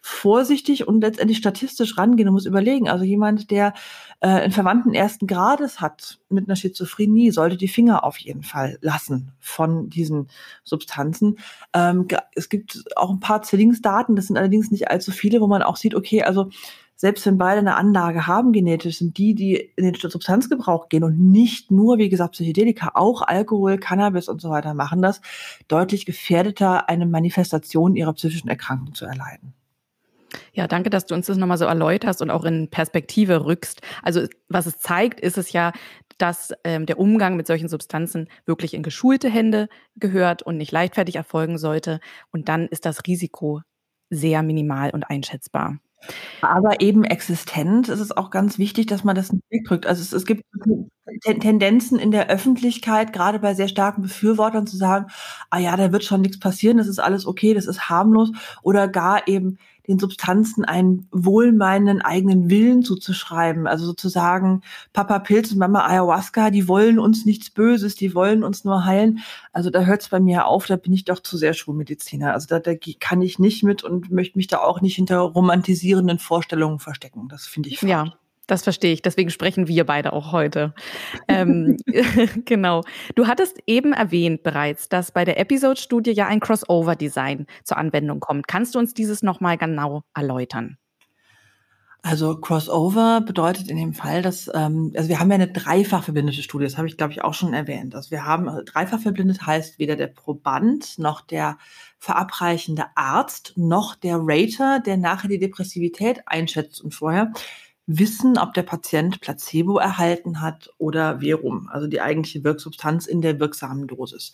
Speaker 2: vorsichtig und letztendlich statistisch rangehen und muss überlegen. Also jemand, der äh, einen Verwandten ersten Grades hat mit einer Schizophrenie, sollte die Finger auf jeden Fall lassen von diesen Substanzen. Ähm, es gibt auch ein paar Zwillingsdaten, das sind allerdings nicht allzu viele, wo man auch sieht, okay, also selbst wenn beide eine Anlage haben genetisch, sind die, die in den Substanzgebrauch gehen und nicht nur, wie gesagt, Psychedelika, auch Alkohol, Cannabis und so weiter machen das, deutlich gefährdeter, eine Manifestation ihrer psychischen Erkrankung zu erleiden.
Speaker 1: Ja, danke, dass du uns das nochmal so erläuterst und auch in Perspektive rückst. Also was es zeigt, ist es ja, dass ähm, der Umgang mit solchen Substanzen wirklich in geschulte Hände gehört und nicht leichtfertig erfolgen sollte. Und dann ist das Risiko sehr minimal und einschätzbar.
Speaker 2: Aber eben existent ist es auch ganz wichtig, dass man das nicht wegdrückt. Also es, es gibt Tendenzen in der Öffentlichkeit, gerade bei sehr starken Befürwortern zu sagen, ah ja, da wird schon nichts passieren, das ist alles okay, das ist harmlos oder gar eben den Substanzen einen wohlmeinenden eigenen Willen zuzuschreiben. Also sozusagen Papa Pilz und Mama Ayahuasca, die wollen uns nichts Böses, die wollen uns nur heilen. Also da hört es bei mir auf, da bin ich doch zu sehr Schulmediziner. Also da, da kann ich nicht mit und möchte mich da auch nicht hinter romantisierenden Vorstellungen verstecken. Das finde ich falsch.
Speaker 1: Ja. Das verstehe ich. Deswegen sprechen wir beide auch heute. ähm, genau. Du hattest eben erwähnt bereits, dass bei der Episode-Studie ja ein Crossover-Design zur Anwendung kommt. Kannst du uns dieses nochmal genau erläutern?
Speaker 2: Also Crossover bedeutet in dem Fall, dass, ähm, also wir haben ja eine dreifach verbindete Studie, das habe ich, glaube ich, auch schon erwähnt. Also wir haben, also dreifach verbindet heißt weder der Proband noch der verabreichende Arzt noch der Rater, der nachher die Depressivität einschätzt und vorher wissen, ob der Patient Placebo erhalten hat oder Verum, also die eigentliche Wirksubstanz in der wirksamen Dosis.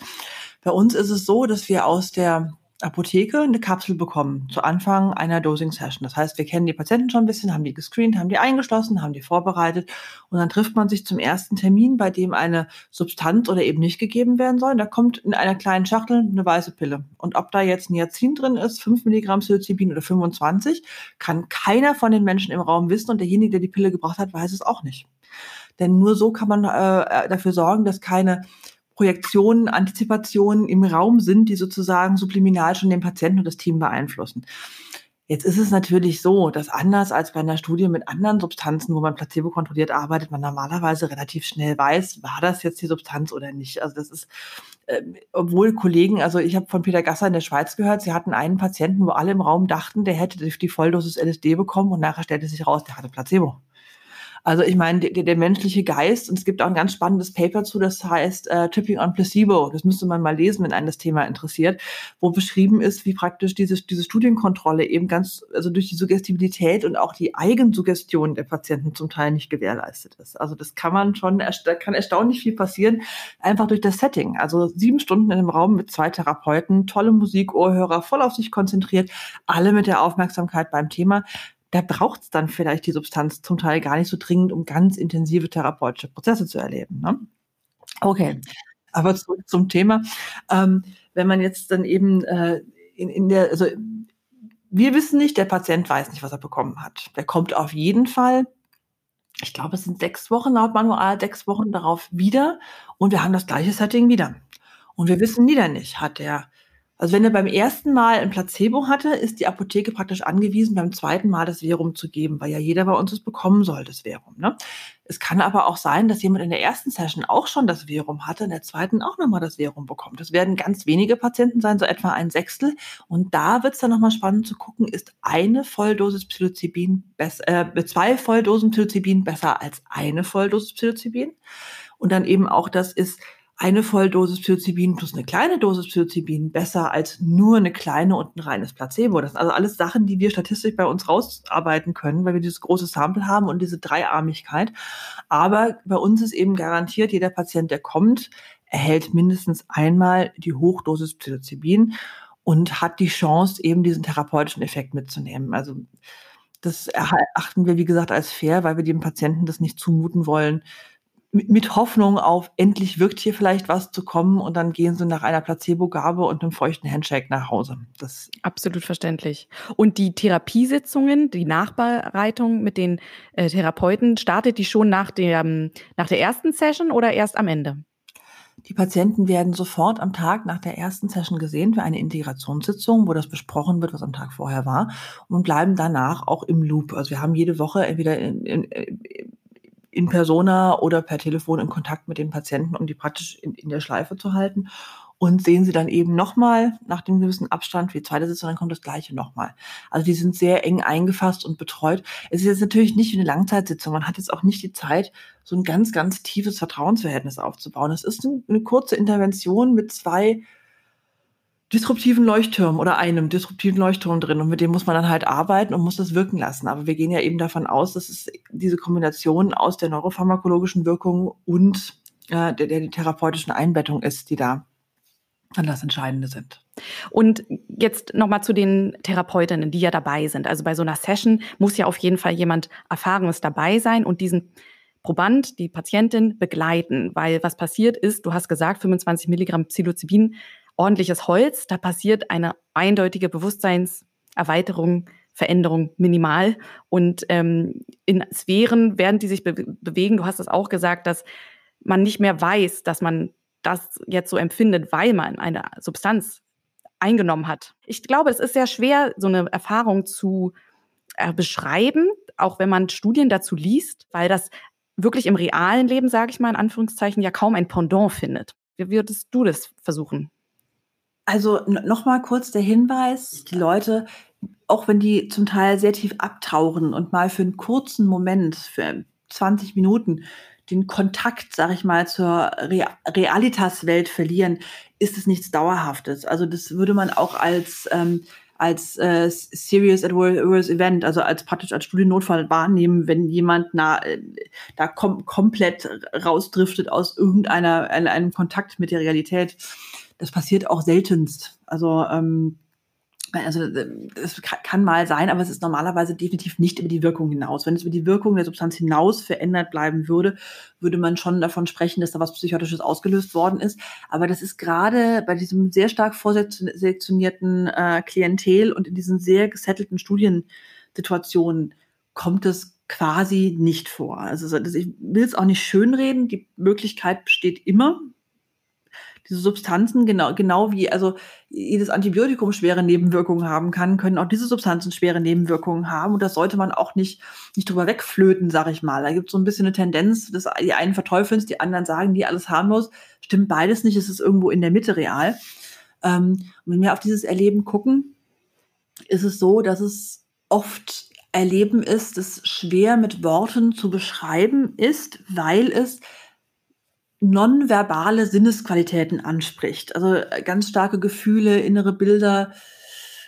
Speaker 2: Bei uns ist es so, dass wir aus der Apotheke eine Kapsel bekommen zu Anfang einer Dosing-Session. Das heißt, wir kennen die Patienten schon ein bisschen, haben die gescreent, haben die eingeschlossen, haben die vorbereitet und dann trifft man sich zum ersten Termin, bei dem eine Substanz oder eben nicht gegeben werden soll. Da kommt in einer kleinen Schachtel eine weiße Pille. Und ob da jetzt Niacin drin ist, 5 Milligramm Psilocybin oder 25, kann keiner von den Menschen im Raum wissen und derjenige, der die Pille gebracht hat, weiß es auch nicht. Denn nur so kann man äh, dafür sorgen, dass keine Projektionen, Antizipationen im Raum sind, die sozusagen subliminal schon den Patienten und das Team beeinflussen. Jetzt ist es natürlich so, dass anders als bei einer Studie mit anderen Substanzen, wo man placebo kontrolliert arbeitet, man normalerweise relativ schnell weiß, war das jetzt die Substanz oder nicht. Also das ist, äh, obwohl Kollegen, also ich habe von Peter Gasser in der Schweiz gehört, sie hatten einen Patienten, wo alle im Raum dachten, der hätte die Volldosis LSD bekommen und nachher stellte sich raus, der hatte Placebo. Also ich meine, der, der menschliche Geist, und es gibt auch ein ganz spannendes Paper zu, das heißt äh, Tripping on Placebo. Das müsste man mal lesen, wenn einen das Thema interessiert, wo beschrieben ist, wie praktisch diese, diese Studienkontrolle eben ganz, also durch die Suggestibilität und auch die Eigensuggestion der Patienten zum Teil nicht gewährleistet ist. Also das kann man schon, da kann erstaunlich viel passieren, einfach durch das Setting. Also sieben Stunden in einem Raum mit zwei Therapeuten, tolle Musik, Ohrhörer, voll auf sich konzentriert, alle mit der Aufmerksamkeit beim Thema da braucht es dann vielleicht die Substanz zum Teil gar nicht so dringend, um ganz intensive therapeutische Prozesse zu erleben. Ne? Okay, aber zurück zum Thema. Ähm, wenn man jetzt dann eben äh, in, in der, also wir wissen nicht, der Patient weiß nicht, was er bekommen hat. Der kommt auf jeden Fall, ich glaube, es sind sechs Wochen laut Manual, sechs Wochen darauf wieder und wir haben das gleiche Setting wieder. Und wir wissen wieder nicht, hat der also wenn er beim ersten Mal ein Placebo hatte, ist die Apotheke praktisch angewiesen, beim zweiten Mal das Verum zu geben, weil ja jeder bei uns es bekommen soll, das Verum. Ne? Es kann aber auch sein, dass jemand in der ersten Session auch schon das Verum hatte, in der zweiten auch nochmal das Verum bekommt. Das werden ganz wenige Patienten sein, so etwa ein Sechstel. Und da wird es dann nochmal spannend zu gucken, ist eine Volldosis Psilocybin besser, äh, zwei Volldosen Psilocybin besser als eine Volldosis Psilocybin? Und dann eben auch das ist, eine Volldosis Psilocybin plus eine kleine Dosis Psilocybin besser als nur eine kleine und ein reines Placebo. Das sind also alles Sachen, die wir statistisch bei uns rausarbeiten können, weil wir dieses große Sample haben und diese Dreiarmigkeit. Aber bei uns ist eben garantiert, jeder Patient, der kommt, erhält mindestens einmal die Hochdosis Psilocybin und hat die Chance, eben diesen therapeutischen Effekt mitzunehmen. Also das erachten wir, wie gesagt, als fair, weil wir dem Patienten das nicht zumuten wollen, mit Hoffnung auf, endlich wirkt hier vielleicht was zu kommen und dann gehen sie nach einer Placebo-Gabe und einem feuchten Handshake nach Hause.
Speaker 1: Das Absolut verständlich. Und die Therapiesitzungen, die Nachbereitung mit den äh, Therapeuten, startet die schon nach, dem, nach der ersten Session oder erst am Ende?
Speaker 2: Die Patienten werden sofort am Tag nach der ersten Session gesehen für eine Integrationssitzung, wo das besprochen wird, was am Tag vorher war, und bleiben danach auch im Loop. Also wir haben jede Woche entweder in, in, in persona oder per Telefon in Kontakt mit den Patienten, um die praktisch in, in der Schleife zu halten. Und sehen sie dann eben nochmal nach dem gewissen Abstand wie zweite Sitzung, dann kommt das gleiche nochmal. Also die sind sehr eng eingefasst und betreut. Es ist jetzt natürlich nicht wie eine Langzeitsitzung. Man hat jetzt auch nicht die Zeit, so ein ganz, ganz tiefes Vertrauensverhältnis aufzubauen. Es ist eine kurze Intervention mit zwei disruptiven Leuchtturm oder einem disruptiven Leuchtturm drin und mit dem muss man dann halt arbeiten und muss das wirken lassen. Aber wir gehen ja eben davon aus, dass es diese Kombination aus der neuropharmakologischen Wirkung und äh, der, der therapeutischen Einbettung ist, die da dann das Entscheidende sind.
Speaker 1: Und jetzt nochmal zu den Therapeutinnen, die ja dabei sind. Also bei so einer Session muss ja auf jeden Fall jemand Erfahrenes dabei sein und diesen Proband, die Patientin begleiten, weil was passiert ist, du hast gesagt, 25 Milligramm Psilocybin, ordentliches Holz, da passiert eine eindeutige Bewusstseinserweiterung, Veränderung minimal und ähm, in Sphären werden die sich be bewegen. Du hast es auch gesagt, dass man nicht mehr weiß, dass man das jetzt so empfindet, weil man eine Substanz eingenommen hat. Ich glaube, es ist sehr schwer, so eine Erfahrung zu äh, beschreiben, auch wenn man Studien dazu liest, weil das wirklich im realen Leben, sage ich mal in Anführungszeichen, ja kaum ein Pendant findet. Wie würdest du das versuchen?
Speaker 2: Also nochmal kurz der Hinweis, die Leute, auch wenn die zum Teil sehr tief abtauchen und mal für einen kurzen Moment, für 20 Minuten, den Kontakt, sag ich mal, zur Re Realitas-Welt verlieren, ist es nichts Dauerhaftes. Also das würde man auch als ähm, als äh, Serious Adverse Event, also als praktisch als Studiennotfall wahrnehmen, wenn jemand na, äh, da kom komplett rausdriftet aus irgendeiner einem Kontakt mit der Realität. Das passiert auch seltenst. Also ähm, also es kann mal sein, aber es ist normalerweise definitiv nicht über die Wirkung hinaus. Wenn es über die Wirkung der Substanz hinaus verändert bleiben würde, würde man schon davon sprechen, dass da was Psychotisches ausgelöst worden ist. Aber das ist gerade bei diesem sehr stark vorselektionierten äh, Klientel und in diesen sehr gesettelten Studiensituationen kommt es quasi nicht vor. Also ich will es auch nicht schönreden. Die Möglichkeit besteht immer, diese Substanzen, genau, genau wie also jedes Antibiotikum schwere Nebenwirkungen haben kann, können auch diese Substanzen schwere Nebenwirkungen haben. Und das sollte man auch nicht, nicht drüber wegflöten, sag ich mal. Da gibt es so ein bisschen eine Tendenz, dass die einen verteufeln die anderen sagen, die alles harmlos. Stimmt beides nicht, es ist irgendwo in der Mitte real. Ähm, und wenn wir auf dieses Erleben gucken, ist es so, dass es oft Erleben ist, das schwer mit Worten zu beschreiben ist, weil es nonverbale Sinnesqualitäten anspricht. Also äh, ganz starke Gefühle, innere Bilder,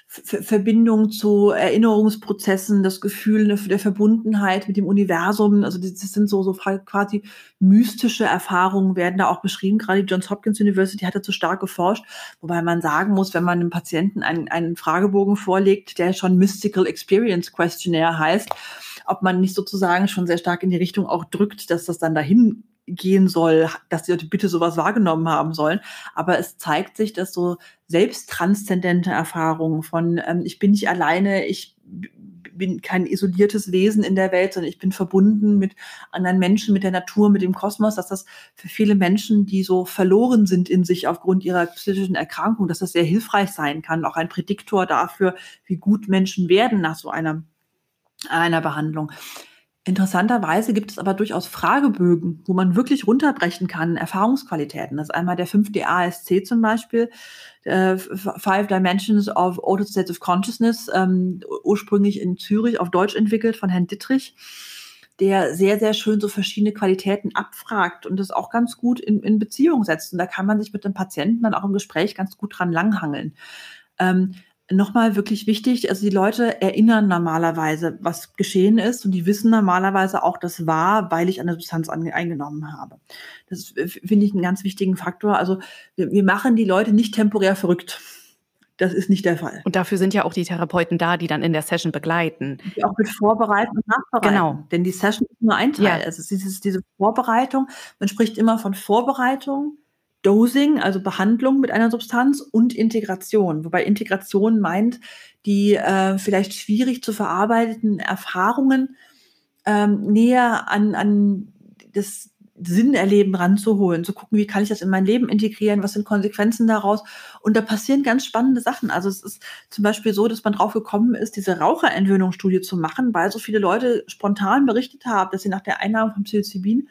Speaker 2: Ver Verbindung zu Erinnerungsprozessen, das Gefühl der Verbundenheit mit dem Universum. Also das sind so, so quasi mystische Erfahrungen werden da auch beschrieben. Gerade die Johns Hopkins University hat dazu stark geforscht, wobei man sagen muss, wenn man einem Patienten einen, einen Fragebogen vorlegt, der schon Mystical Experience Questionnaire heißt, ob man nicht sozusagen schon sehr stark in die Richtung auch drückt, dass das dann dahin gehen soll, dass die Leute bitte sowas wahrgenommen haben sollen. Aber es zeigt sich, dass so selbsttranszendente Erfahrungen von ähm, ich bin nicht alleine, ich bin kein isoliertes Wesen in der Welt, sondern ich bin verbunden mit anderen Menschen, mit der Natur, mit dem Kosmos, dass das für viele Menschen, die so verloren sind in sich aufgrund ihrer psychischen Erkrankung, dass das sehr hilfreich sein kann, auch ein Prädiktor dafür, wie gut Menschen werden nach so einer, einer Behandlung. Interessanterweise gibt es aber durchaus Fragebögen, wo man wirklich runterbrechen kann, Erfahrungsqualitäten. Das ist einmal der 5D ASC zum Beispiel, äh, Five Dimensions of Altered States of Consciousness, ähm, ursprünglich in Zürich auf Deutsch entwickelt von Herrn Dittrich, der sehr, sehr schön so verschiedene Qualitäten abfragt und das auch ganz gut in, in Beziehung setzt. Und da kann man sich mit dem Patienten dann auch im Gespräch ganz gut dran langhangeln. Ähm, nochmal wirklich wichtig, also die Leute erinnern normalerweise, was geschehen ist und die wissen normalerweise auch, das war, weil ich eine Substanz eingenommen habe. Das finde ich einen ganz wichtigen Faktor. Also wir, wir machen die Leute nicht temporär verrückt. Das ist nicht der Fall.
Speaker 1: Und dafür sind ja auch die Therapeuten da, die dann in der Session begleiten.
Speaker 2: Die auch mit Vorbereiten und Nachbereiten.
Speaker 1: Genau.
Speaker 2: Denn die Session ist nur ein Teil. Ja. Also es ist diese Vorbereitung. Man spricht immer von Vorbereitung, Dosing, also Behandlung mit einer Substanz und Integration, wobei Integration meint, die äh, vielleicht schwierig zu verarbeiteten Erfahrungen ähm, näher an, an das Sinnerleben ranzuholen, zu gucken, wie kann ich das in mein Leben integrieren, was sind Konsequenzen daraus. Und da passieren ganz spannende Sachen. Also es ist zum Beispiel so, dass man drauf gekommen ist, diese Raucherentwöhnungsstudie zu machen, weil so viele Leute spontan berichtet haben, dass sie nach der Einnahme von Psilocybin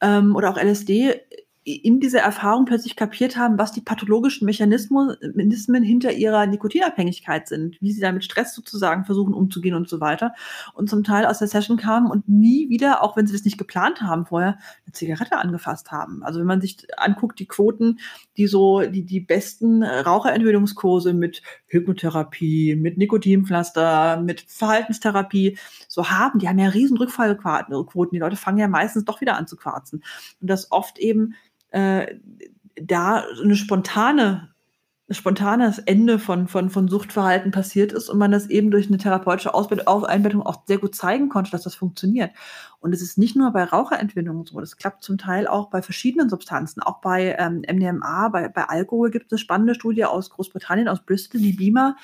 Speaker 2: ähm, oder auch LSD in dieser Erfahrung plötzlich kapiert haben, was die pathologischen Mechanismen hinter ihrer Nikotinabhängigkeit sind, wie sie da mit Stress sozusagen versuchen umzugehen und so weiter. Und zum Teil aus der Session kamen und nie wieder, auch wenn sie das nicht geplant haben vorher, eine Zigarette angefasst haben. Also wenn man sich anguckt, die Quoten, die so, die, die besten Raucherentwöhnungskurse mit Hypnotherapie, mit Nikotinpflaster, mit Verhaltenstherapie so haben, die haben ja riesen Rückfallquoten. Die Leute fangen ja meistens doch wieder an zu quarzen. Und das oft eben äh, da eine spontane spontanes Ende von, von, von Suchtverhalten passiert ist und man das eben durch eine therapeutische Ausbildung, Einbettung auch sehr gut zeigen konnte, dass das funktioniert. Und es ist nicht nur bei Raucherentwöhnungen so, das klappt zum Teil auch bei verschiedenen Substanzen, auch bei ähm, MDMA, bei, bei Alkohol gibt es eine spannende Studie aus Großbritannien, aus Bristol, die BIMA,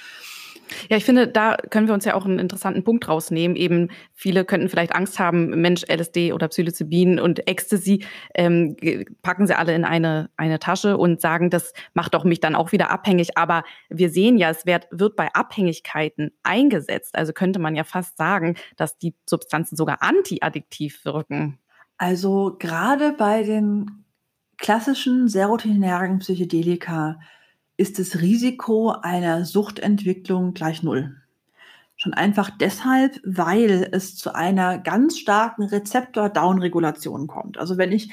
Speaker 1: ja, ich finde, da können wir uns ja auch einen interessanten Punkt rausnehmen. Eben viele könnten vielleicht Angst haben, Mensch, LSD oder Psilocybin und Ecstasy ähm, packen sie alle in eine, eine Tasche und sagen, das macht doch mich dann auch wieder abhängig. Aber wir sehen ja, es wird, wird bei Abhängigkeiten eingesetzt. Also könnte man ja fast sagen, dass die Substanzen sogar antiaddiktiv wirken.
Speaker 2: Also gerade bei den klassischen serotoninären Psychedelika ist das Risiko einer Suchtentwicklung gleich Null. Schon einfach deshalb, weil es zu einer ganz starken Rezeptor-Down-Regulation kommt. Also wenn ich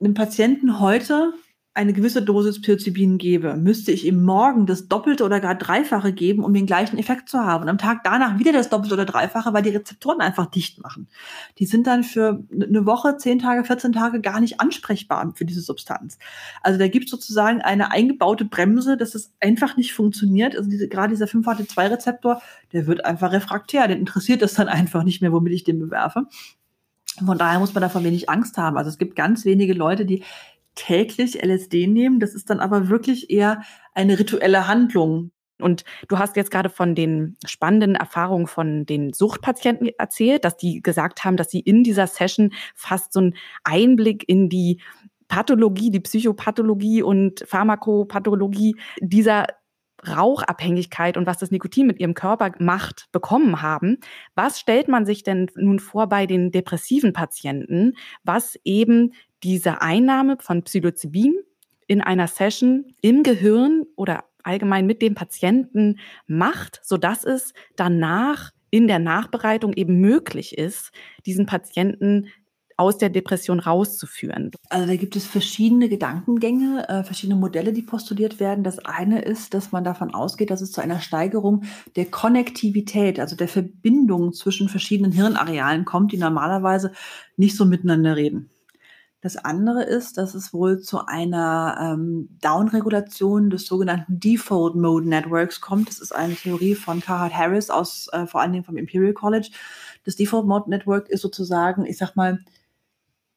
Speaker 2: einem Patienten heute eine gewisse Dosis Psilocybin gebe, müsste ich ihm morgen das Doppelte oder gar Dreifache geben, um den gleichen Effekt zu haben. Und am Tag danach wieder das Doppelte oder Dreifache, weil die Rezeptoren einfach dicht machen. Die sind dann für eine Woche, zehn Tage, 14 Tage gar nicht ansprechbar für diese Substanz. Also da gibt es sozusagen eine eingebaute Bremse, dass es einfach nicht funktioniert. Also diese, gerade dieser 5-HT2-Rezeptor, der wird einfach refraktär. Den interessiert es dann einfach nicht mehr, womit ich den bewerfe. Von daher muss man davon wenig Angst haben. Also es gibt ganz wenige Leute, die täglich LSD nehmen. Das ist dann aber wirklich eher eine rituelle Handlung.
Speaker 1: Und du hast jetzt gerade von den spannenden Erfahrungen von den Suchtpatienten erzählt, dass die gesagt haben, dass sie in dieser Session fast so einen Einblick in die Pathologie, die Psychopathologie und Pharmakopathologie dieser Rauchabhängigkeit und was das Nikotin mit ihrem Körper macht, bekommen haben. Was stellt man sich denn nun vor bei den depressiven Patienten, was eben diese Einnahme von Psilocybin in einer Session im Gehirn oder allgemein mit dem Patienten macht, so dass es danach in der Nachbereitung eben möglich ist, diesen Patienten aus der Depression rauszuführen?
Speaker 2: Also da gibt es verschiedene Gedankengänge, äh, verschiedene Modelle, die postuliert werden. Das eine ist, dass man davon ausgeht, dass es zu einer Steigerung der Konnektivität, also der Verbindung zwischen verschiedenen Hirnarealen kommt, die normalerweise nicht so miteinander reden. Das andere ist, dass es wohl zu einer ähm, Downregulation des sogenannten Default Mode Networks kommt. Das ist eine Theorie von Carhart Harris aus äh, vor allen Dingen vom Imperial College. Das Default Mode Network ist sozusagen, ich sag mal,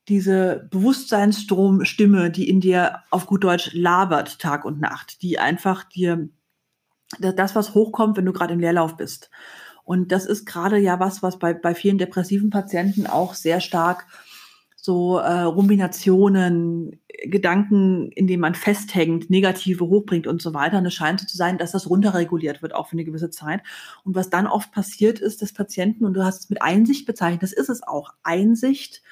Speaker 2: diese Bewusstseinsstromstimme, die in dir auf gut Deutsch labert Tag und Nacht, die einfach dir das, was hochkommt, wenn du gerade im Leerlauf bist. Und das ist gerade ja was, was bei, bei vielen depressiven Patienten auch sehr stark so äh, Ruminationen, Gedanken, in denen man festhängt, negative hochbringt und so weiter. Und es scheint so zu sein, dass das runterreguliert wird, auch für eine gewisse Zeit. Und was dann oft passiert ist, dass Patienten, und du hast es mit Einsicht bezeichnet, das ist es auch, Einsicht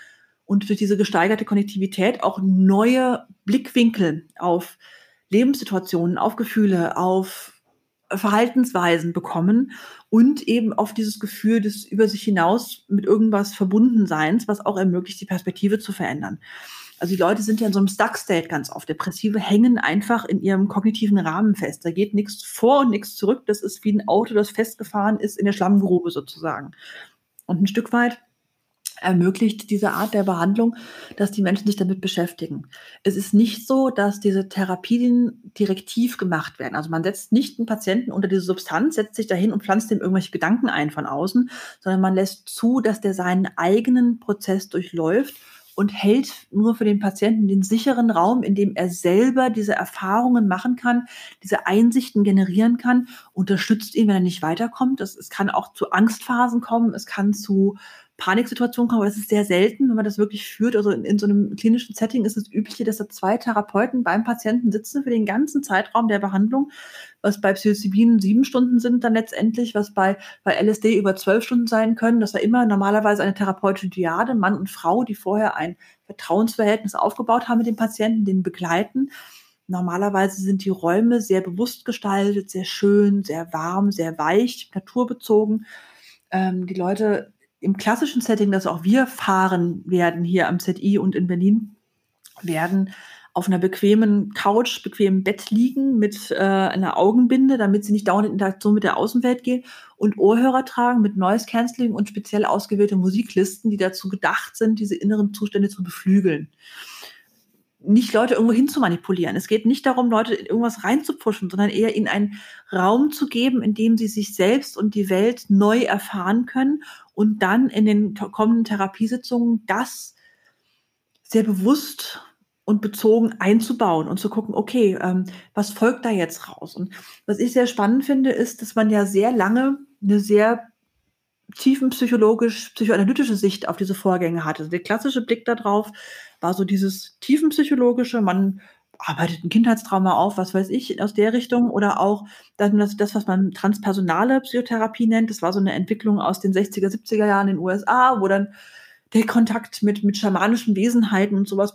Speaker 2: und durch diese gesteigerte Konnektivität auch neue Blickwinkel auf Lebenssituationen, auf Gefühle, auf Verhaltensweisen bekommen und eben auf dieses Gefühl des über sich hinaus mit irgendwas Verbundenseins, was auch ermöglicht, die Perspektive zu verändern. Also die Leute sind ja in so einem Stuck-State ganz oft. Depressive hängen einfach in ihrem kognitiven Rahmen fest. Da geht nichts vor und nichts zurück. Das ist wie ein Auto, das festgefahren ist in der Schlammgrube sozusagen. Und ein Stück weit ermöglicht diese Art der Behandlung, dass die Menschen sich damit beschäftigen. Es ist nicht so, dass diese Therapien direktiv gemacht werden. Also man setzt nicht einen Patienten unter diese Substanz, setzt sich dahin und pflanzt ihm irgendwelche Gedanken ein von außen, sondern man lässt zu, dass der seinen eigenen Prozess durchläuft und hält nur für den Patienten den sicheren Raum, in dem er selber diese Erfahrungen machen kann, diese Einsichten generieren kann, unterstützt ihn, wenn er nicht weiterkommt. Es, es kann auch zu Angstphasen kommen, es kann zu Paniksituation kommen, aber das ist sehr selten, wenn man das wirklich führt. Also in, in, so einem klinischen Setting ist es üblich, dass da zwei Therapeuten beim Patienten sitzen für den ganzen Zeitraum der Behandlung, was bei Psilocybin sieben Stunden sind dann letztendlich, was bei, bei LSD über zwölf Stunden sein können. Das war immer normalerweise eine therapeutische Diade, Mann und Frau, die vorher ein Vertrauensverhältnis aufgebaut haben mit dem Patienten, den begleiten. Normalerweise sind die Räume sehr bewusst gestaltet, sehr schön, sehr warm, sehr weich, naturbezogen. Ähm, die Leute im klassischen Setting, das auch wir fahren werden hier am ZI und in Berlin, werden auf einer bequemen Couch, bequemen Bett liegen mit äh, einer Augenbinde, damit sie nicht dauernd in Interaktion mit der Außenwelt gehen und Ohrhörer tragen mit Noise Cancelling und speziell ausgewählte Musiklisten, die dazu gedacht sind, diese inneren Zustände zu beflügeln. Nicht Leute irgendwo hin zu manipulieren. Es geht nicht darum, Leute in irgendwas reinzupushen, sondern eher ihnen einen Raum zu geben, in dem sie sich selbst und die Welt neu erfahren können und dann in den kommenden Therapiesitzungen das sehr bewusst und bezogen einzubauen und zu gucken, okay, ähm, was folgt da jetzt raus? Und was ich sehr spannend finde, ist, dass man ja sehr lange eine sehr tiefenpsychologisch, psychoanalytische Sicht auf diese Vorgänge hatte. Also der klassische Blick darauf war so dieses tiefenpsychologische, man arbeitet ein Kindheitstrauma auf, was weiß ich, aus der Richtung oder auch das, das, was man transpersonale Psychotherapie nennt. Das war so eine Entwicklung aus den 60er, 70er Jahren in den USA, wo dann der Kontakt mit, mit schamanischen Wesenheiten und sowas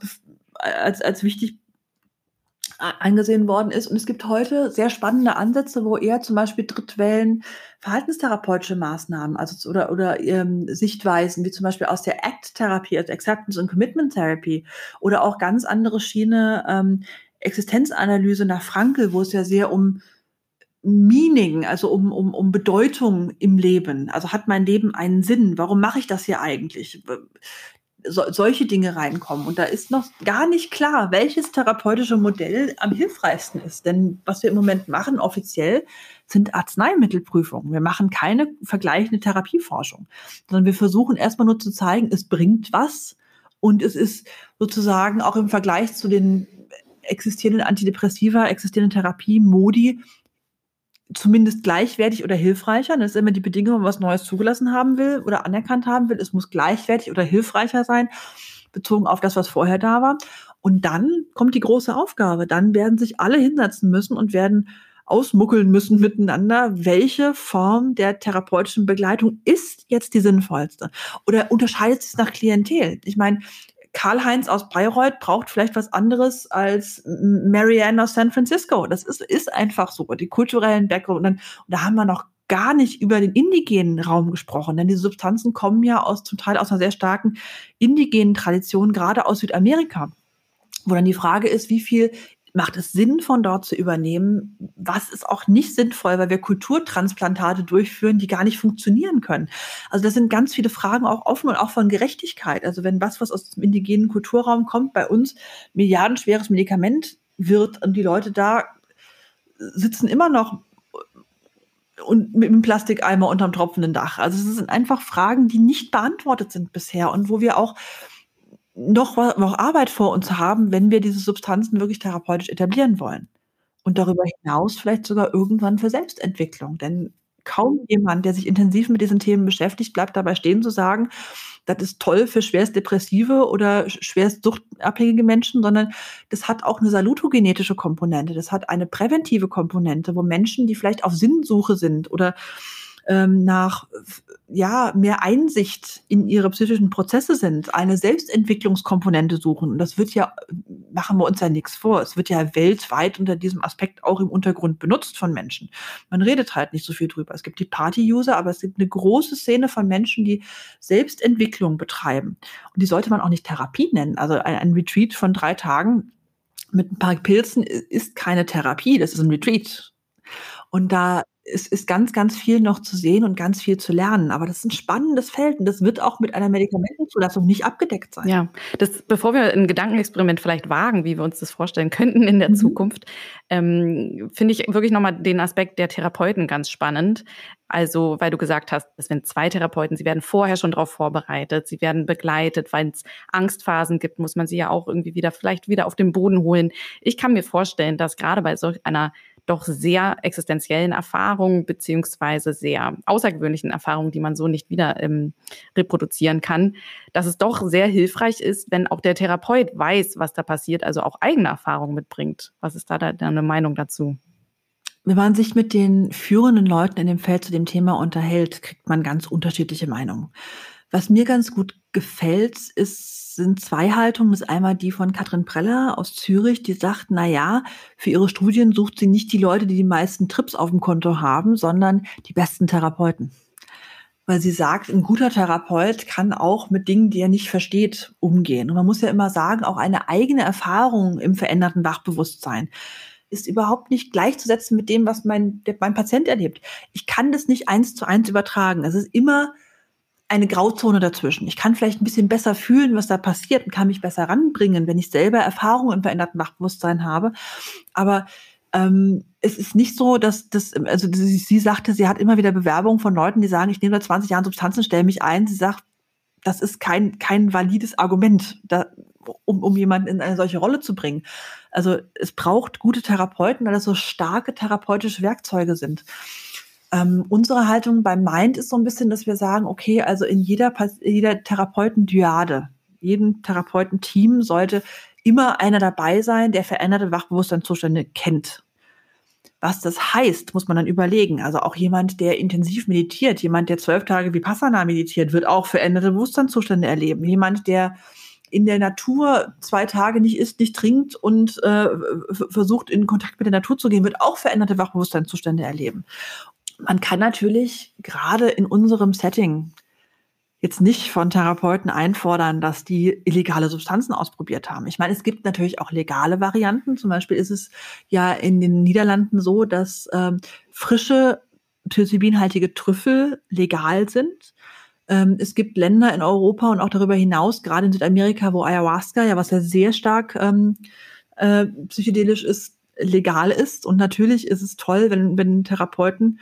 Speaker 2: als, als wichtig angesehen worden ist. Und es gibt heute sehr spannende Ansätze, wo eher zum Beispiel Drittwellen verhaltenstherapeutische Maßnahmen, also oder, oder ähm, Sichtweisen, wie zum Beispiel aus der ACT-Therapie, also Acceptance and Commitment Therapy, oder auch ganz andere Schiene ähm, Existenzanalyse nach Frankel, wo es ja sehr um Meaning, also um, um, um Bedeutung im Leben. Also hat mein Leben einen Sinn? Warum mache ich das hier eigentlich? So, solche Dinge reinkommen. Und da ist noch gar nicht klar, welches therapeutische Modell am hilfreichsten ist. Denn was wir im Moment machen, offiziell, sind Arzneimittelprüfungen. Wir machen keine vergleichende Therapieforschung, sondern wir versuchen erstmal nur zu zeigen, es bringt was. Und es ist sozusagen auch im Vergleich zu den existierenden Antidepressiva, existierenden Therapie-Modi zumindest gleichwertig oder hilfreicher. Das ist immer die Bedingung, wenn man was Neues zugelassen haben will oder anerkannt haben will. Es muss gleichwertig oder hilfreicher sein, bezogen auf das, was vorher da war. Und dann kommt die große Aufgabe. Dann werden sich alle hinsetzen müssen und werden ausmuckeln müssen miteinander, welche Form der therapeutischen Begleitung ist jetzt die sinnvollste? Oder unterscheidet sich nach Klientel? Ich meine, Karl-Heinz aus Bayreuth braucht vielleicht was anderes als Marianne aus San Francisco. Das ist, ist einfach so. Die kulturellen Background. Und, da haben wir noch gar nicht über den indigenen Raum gesprochen, denn diese Substanzen kommen ja aus zum Teil aus einer sehr starken indigenen Tradition, gerade aus Südamerika, wo dann die Frage ist, wie viel macht es Sinn, von dort zu übernehmen? Was ist auch nicht sinnvoll, weil wir Kulturtransplantate durchführen, die gar nicht funktionieren können? Also das sind ganz viele Fragen auch offen und auch von Gerechtigkeit. Also wenn was, was aus dem indigenen Kulturraum kommt, bei uns milliardenschweres Medikament wird und die Leute da sitzen immer noch und mit einem Plastikeimer unterm tropfenden Dach. Also es sind einfach Fragen, die nicht beantwortet sind bisher und wo wir auch noch, noch Arbeit vor uns haben, wenn wir diese Substanzen wirklich therapeutisch etablieren wollen. Und darüber hinaus vielleicht sogar irgendwann für Selbstentwicklung. Denn kaum jemand, der sich intensiv mit diesen Themen beschäftigt, bleibt dabei stehen zu sagen, das ist toll für schwerst depressive oder schwerst suchtabhängige Menschen, sondern das hat auch eine salutogenetische Komponente. Das hat eine präventive Komponente, wo Menschen, die vielleicht auf Sinnsuche sind oder ähm, nach ja mehr Einsicht in ihre psychischen Prozesse sind, eine Selbstentwicklungskomponente suchen. Und das wird ja, machen wir uns ja nichts vor. Es wird ja weltweit unter diesem Aspekt auch im Untergrund benutzt von Menschen. Man redet halt nicht so viel drüber. Es gibt die Party-User, aber es gibt eine große Szene von Menschen, die Selbstentwicklung betreiben. Und die sollte man auch nicht Therapie nennen. Also ein, ein Retreat von drei Tagen mit ein paar Pilzen ist keine Therapie, das ist ein Retreat. Und da es ist ganz, ganz viel noch zu sehen und ganz viel zu lernen. Aber das ist ein spannendes Feld und das wird auch mit einer Medikamentenzulassung nicht abgedeckt sein.
Speaker 1: Ja, das, bevor wir ein Gedankenexperiment vielleicht wagen, wie wir uns das vorstellen könnten in der mhm. Zukunft, ähm, finde ich wirklich nochmal den Aspekt der Therapeuten ganz spannend. Also, weil du gesagt hast, es sind zwei Therapeuten, sie werden vorher schon darauf vorbereitet, sie werden begleitet, weil es Angstphasen gibt, muss man sie ja auch irgendwie wieder, vielleicht wieder auf den Boden holen. Ich kann mir vorstellen, dass gerade bei solch einer doch sehr existenziellen Erfahrungen beziehungsweise sehr außergewöhnlichen Erfahrungen, die man so nicht wieder ähm, reproduzieren kann, dass es doch sehr hilfreich ist, wenn auch der Therapeut weiß, was da passiert, also auch eigene Erfahrungen mitbringt. Was ist da deine Meinung dazu?
Speaker 2: Wenn man sich mit den führenden Leuten in dem Feld zu dem Thema unterhält, kriegt man ganz unterschiedliche Meinungen. Was mir ganz gut gefällt, ist, sind zwei Haltungen. Das ist einmal die von Katrin Preller aus Zürich, die sagt, na ja, für ihre Studien sucht sie nicht die Leute, die die meisten Trips auf dem Konto haben, sondern die besten Therapeuten. Weil sie sagt, ein guter Therapeut kann auch mit Dingen, die er nicht versteht, umgehen. Und man muss ja immer sagen, auch eine eigene Erfahrung im veränderten Wachbewusstsein ist überhaupt nicht gleichzusetzen mit dem, was mein, der, mein Patient erlebt. Ich kann das nicht eins zu eins übertragen. Es ist immer eine Grauzone dazwischen. Ich kann vielleicht ein bisschen besser fühlen, was da passiert und kann mich besser ranbringen, wenn ich selber Erfahrungen im veränderten Wachbewusstsein habe. Aber ähm, es ist nicht so, dass das, also sie, sie sagte, sie hat immer wieder Bewerbungen von Leuten, die sagen, ich nehme seit 20 Jahren Substanzen, stelle mich ein. Sie sagt, das ist kein, kein valides Argument, da, um, um jemanden in eine solche Rolle zu bringen. Also es braucht gute Therapeuten, weil das so starke therapeutische Werkzeuge sind. Ähm, unsere Haltung beim Mind ist so ein bisschen, dass wir sagen, okay, also in jeder, jeder Therapeutendyade, jedem Therapeutenteam sollte immer einer dabei sein, der veränderte Wachbewusstseinszustände kennt. Was das heißt, muss man dann überlegen. Also auch jemand, der intensiv meditiert, jemand, der zwölf Tage Vipassana meditiert, wird auch veränderte Bewusstseinszustände erleben. Jemand, der in der Natur zwei Tage nicht isst, nicht trinkt und äh, versucht, in Kontakt mit der Natur zu gehen, wird auch veränderte Wachbewusstseinszustände erleben. Man kann natürlich gerade in unserem Setting jetzt nicht von Therapeuten einfordern, dass die illegale Substanzen ausprobiert haben. Ich meine, es gibt natürlich auch legale Varianten. Zum Beispiel ist es ja in den Niederlanden so, dass ähm, frische psilocybinhaltige Trüffel legal sind. Ähm, es gibt Länder in Europa und auch darüber hinaus, gerade in Südamerika, wo Ayahuasca, ja was ja sehr stark ähm, äh, psychedelisch ist, legal ist. Und natürlich ist es toll, wenn, wenn Therapeuten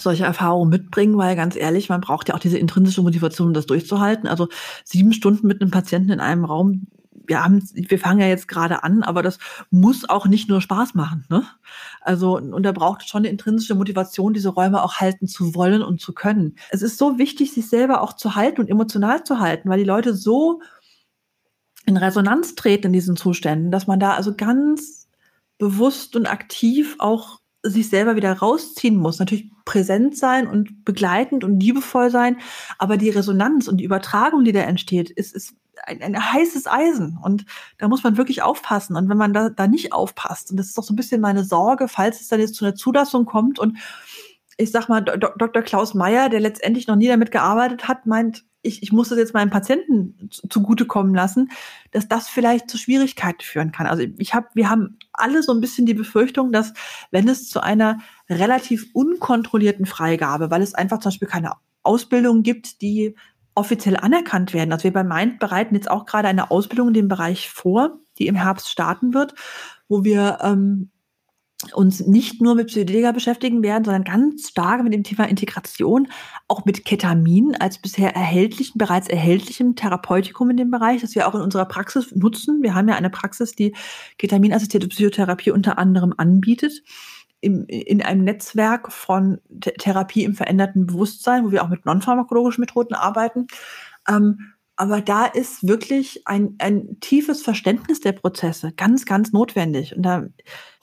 Speaker 2: solche Erfahrungen mitbringen, weil ganz ehrlich, man braucht ja auch diese intrinsische Motivation, um das durchzuhalten. Also sieben Stunden mit einem Patienten in einem Raum, wir haben, wir fangen ja jetzt gerade an, aber das muss auch nicht nur Spaß machen. Ne? Also und da braucht es schon eine intrinsische Motivation, diese Räume auch halten zu wollen und zu können. Es ist so wichtig, sich selber auch zu halten und emotional zu halten, weil die Leute so in Resonanz treten in diesen Zuständen, dass man da also ganz bewusst und aktiv auch sich selber wieder rausziehen muss. Natürlich präsent sein und begleitend und liebevoll sein, aber die Resonanz und die Übertragung, die da entsteht, ist, ist ein, ein heißes Eisen und da muss man wirklich aufpassen. Und wenn man da, da nicht aufpasst, und das ist doch so ein bisschen meine Sorge, falls es dann jetzt zu einer Zulassung kommt und ich sag mal, Dr. Klaus Meyer, der letztendlich noch nie damit gearbeitet hat, meint, ich, ich muss das jetzt meinem Patienten zugutekommen lassen, dass das vielleicht zu Schwierigkeiten führen kann. Also ich habe, wir haben alle so ein bisschen die Befürchtung, dass wenn es zu einer relativ unkontrollierten Freigabe, weil es einfach zum Beispiel keine Ausbildung gibt, die offiziell anerkannt werden. Also wir bei Mind bereiten jetzt auch gerade eine Ausbildung in dem Bereich vor, die im Herbst starten wird, wo wir ähm, uns nicht nur mit Psychedelika beschäftigen werden, sondern ganz stark mit dem Thema Integration, auch mit Ketamin als bisher erhältlichen, bereits erhältlichem Therapeutikum in dem Bereich, das wir auch in unserer Praxis nutzen. Wir haben ja eine Praxis, die Ketaminassistierte Psychotherapie unter anderem anbietet. Im, in einem Netzwerk von Therapie im veränderten Bewusstsein, wo wir auch mit nonpharmakologischen Methoden arbeiten. Ähm, aber da ist wirklich ein, ein tiefes Verständnis der Prozesse ganz, ganz notwendig. Und da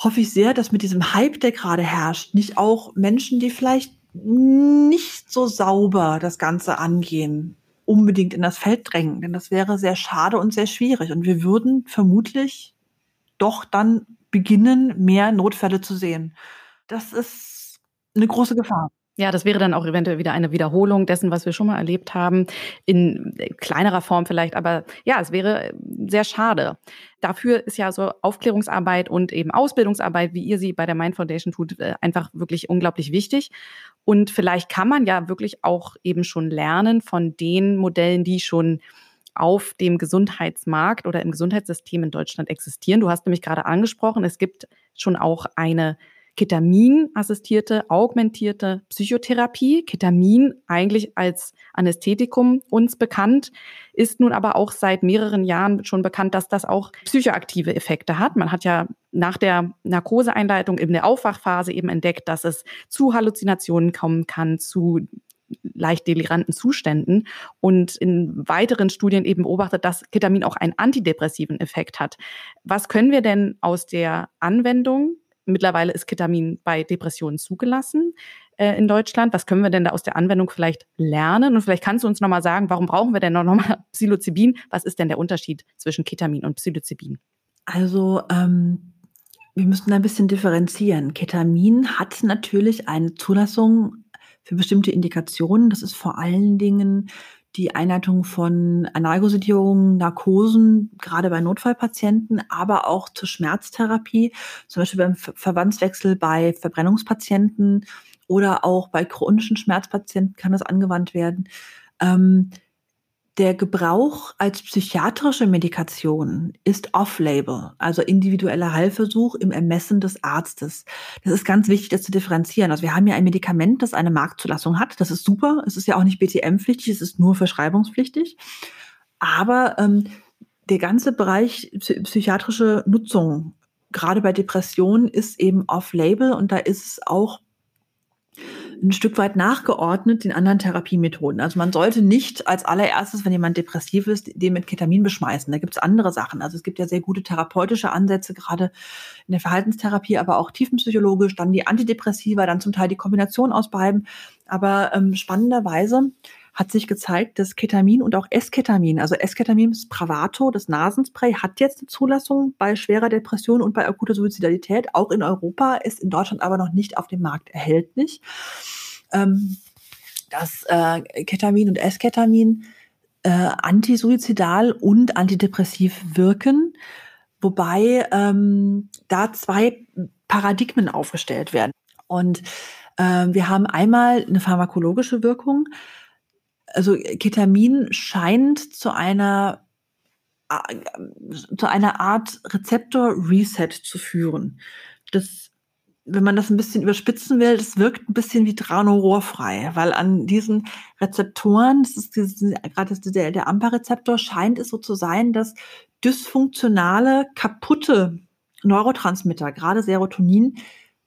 Speaker 2: hoffe ich sehr, dass mit diesem Hype, der gerade herrscht, nicht auch Menschen, die vielleicht nicht so sauber das Ganze angehen, unbedingt in das Feld drängen. Denn das wäre sehr schade und sehr schwierig. Und wir würden vermutlich doch dann beginnen, mehr Notfälle zu sehen. Das ist eine große Gefahr.
Speaker 1: Ja, das wäre dann auch eventuell wieder eine Wiederholung dessen, was wir schon mal erlebt haben, in kleinerer Form vielleicht, aber ja, es wäre sehr schade. Dafür ist ja so Aufklärungsarbeit und eben Ausbildungsarbeit, wie ihr sie bei der Mind Foundation tut, äh, einfach wirklich unglaublich wichtig. Und vielleicht kann man ja wirklich auch eben schon lernen von den Modellen, die schon auf dem Gesundheitsmarkt oder im Gesundheitssystem in Deutschland existieren. Du hast nämlich gerade angesprochen, es gibt schon auch eine Ketamin-assistierte, augmentierte Psychotherapie. Ketamin eigentlich als Anästhetikum uns bekannt, ist nun aber auch seit mehreren Jahren schon bekannt, dass das auch psychoaktive Effekte hat. Man hat ja nach der Narkoseeinleitung in der Aufwachphase eben entdeckt, dass es zu Halluzinationen kommen kann, zu leicht deliranten Zuständen und in weiteren Studien eben beobachtet, dass Ketamin auch einen antidepressiven Effekt hat. Was können wir denn aus der Anwendung Mittlerweile ist Ketamin bei Depressionen zugelassen äh, in Deutschland. Was können wir denn da aus der Anwendung vielleicht lernen? Und vielleicht kannst du uns nochmal sagen, warum brauchen wir denn noch nochmal Psilocybin? Was ist denn der Unterschied zwischen Ketamin und Psilocybin?
Speaker 2: Also ähm, wir müssen ein bisschen differenzieren. Ketamin hat natürlich eine Zulassung für bestimmte Indikationen. Das ist vor allen Dingen die Einleitung von Analgosedierungen, Narkosen, gerade bei Notfallpatienten, aber auch zur Schmerztherapie, zum Beispiel beim Verbandswechsel bei Verbrennungspatienten oder auch bei chronischen Schmerzpatienten kann das angewandt werden. Ähm, der Gebrauch als psychiatrische Medikation ist off-label, also individueller Heilversuch im Ermessen des Arztes. Das ist ganz wichtig, das zu differenzieren. Also wir haben ja ein Medikament, das eine Marktzulassung hat. Das ist super. Es ist ja auch nicht BTM-pflichtig, es ist nur verschreibungspflichtig. Aber ähm, der ganze Bereich psychiatrische Nutzung, gerade bei Depressionen, ist eben off-label und da ist es auch ein Stück weit nachgeordnet den anderen Therapiemethoden. Also man sollte nicht als allererstes, wenn jemand depressiv ist, den mit Ketamin beschmeißen. Da gibt es andere Sachen. Also es gibt ja sehr gute therapeutische Ansätze, gerade in der Verhaltenstherapie, aber auch tiefenpsychologisch, dann die Antidepressiva, dann zum Teil die Kombination aus beiden. Aber ähm, spannenderweise hat sich gezeigt, dass Ketamin und auch Esketamin, also Esketamin Spravato, das Nasenspray, hat jetzt eine Zulassung bei schwerer Depression und bei akuter Suizidalität, auch in Europa, ist in Deutschland aber noch nicht auf dem Markt erhältlich. Ähm, dass äh, Ketamin und Esketamin äh, antisuizidal und antidepressiv wirken, wobei ähm, da zwei Paradigmen aufgestellt werden. Und äh, wir haben einmal eine pharmakologische Wirkung, also Ketamin scheint zu einer zu einer Art Rezeptor-Reset zu führen. Das, wenn man das ein bisschen überspitzen will, das wirkt ein bisschen wie Dranororfrei, weil an diesen Rezeptoren, das ist gerade der, der AMPA-Rezeptor, scheint es so zu sein, dass dysfunktionale, kaputte Neurotransmitter, gerade Serotonin,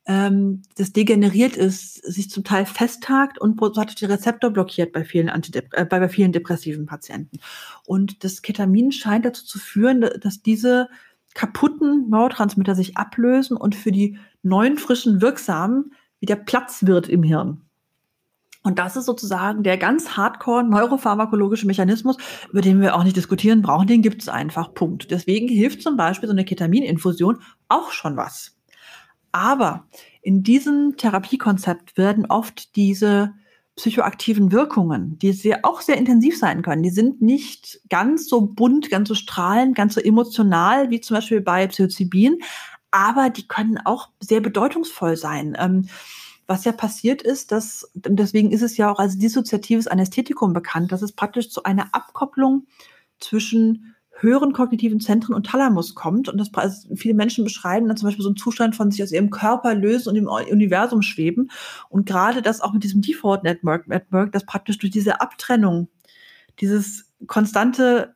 Speaker 2: ähm, das degeneriert ist, sich zum Teil festhakt und die Rezeptor blockiert bei vielen, Antidep äh, bei vielen depressiven Patienten. Und das Ketamin scheint dazu zu führen, dass diese kaputten Neurotransmitter sich ablösen und für die neuen, frischen, wirksamen wieder Platz wird im Hirn. Und das ist sozusagen der ganz hardcore neuropharmakologische Mechanismus, über den wir auch nicht diskutieren brauchen. Den gibt es einfach. Punkt. Deswegen hilft zum Beispiel so eine Ketamininfusion auch schon was. Aber in diesem Therapiekonzept werden oft diese psychoaktiven Wirkungen, die sehr, auch sehr intensiv sein können, die sind nicht ganz so bunt, ganz so strahlend, ganz so emotional wie zum Beispiel bei Psilocybin, aber die können auch sehr bedeutungsvoll sein. Ähm, was ja passiert ist, dass, deswegen ist es ja auch als dissoziatives Anästhetikum bekannt, dass es praktisch zu einer Abkopplung zwischen höheren kognitiven Zentren und Thalamus kommt. Und das also viele Menschen beschreiben dann zum Beispiel so einen Zustand von sich aus ihrem Körper lösen und im Universum schweben. Und gerade das auch mit diesem Default Network, Network das praktisch durch diese Abtrennung, dieses konstante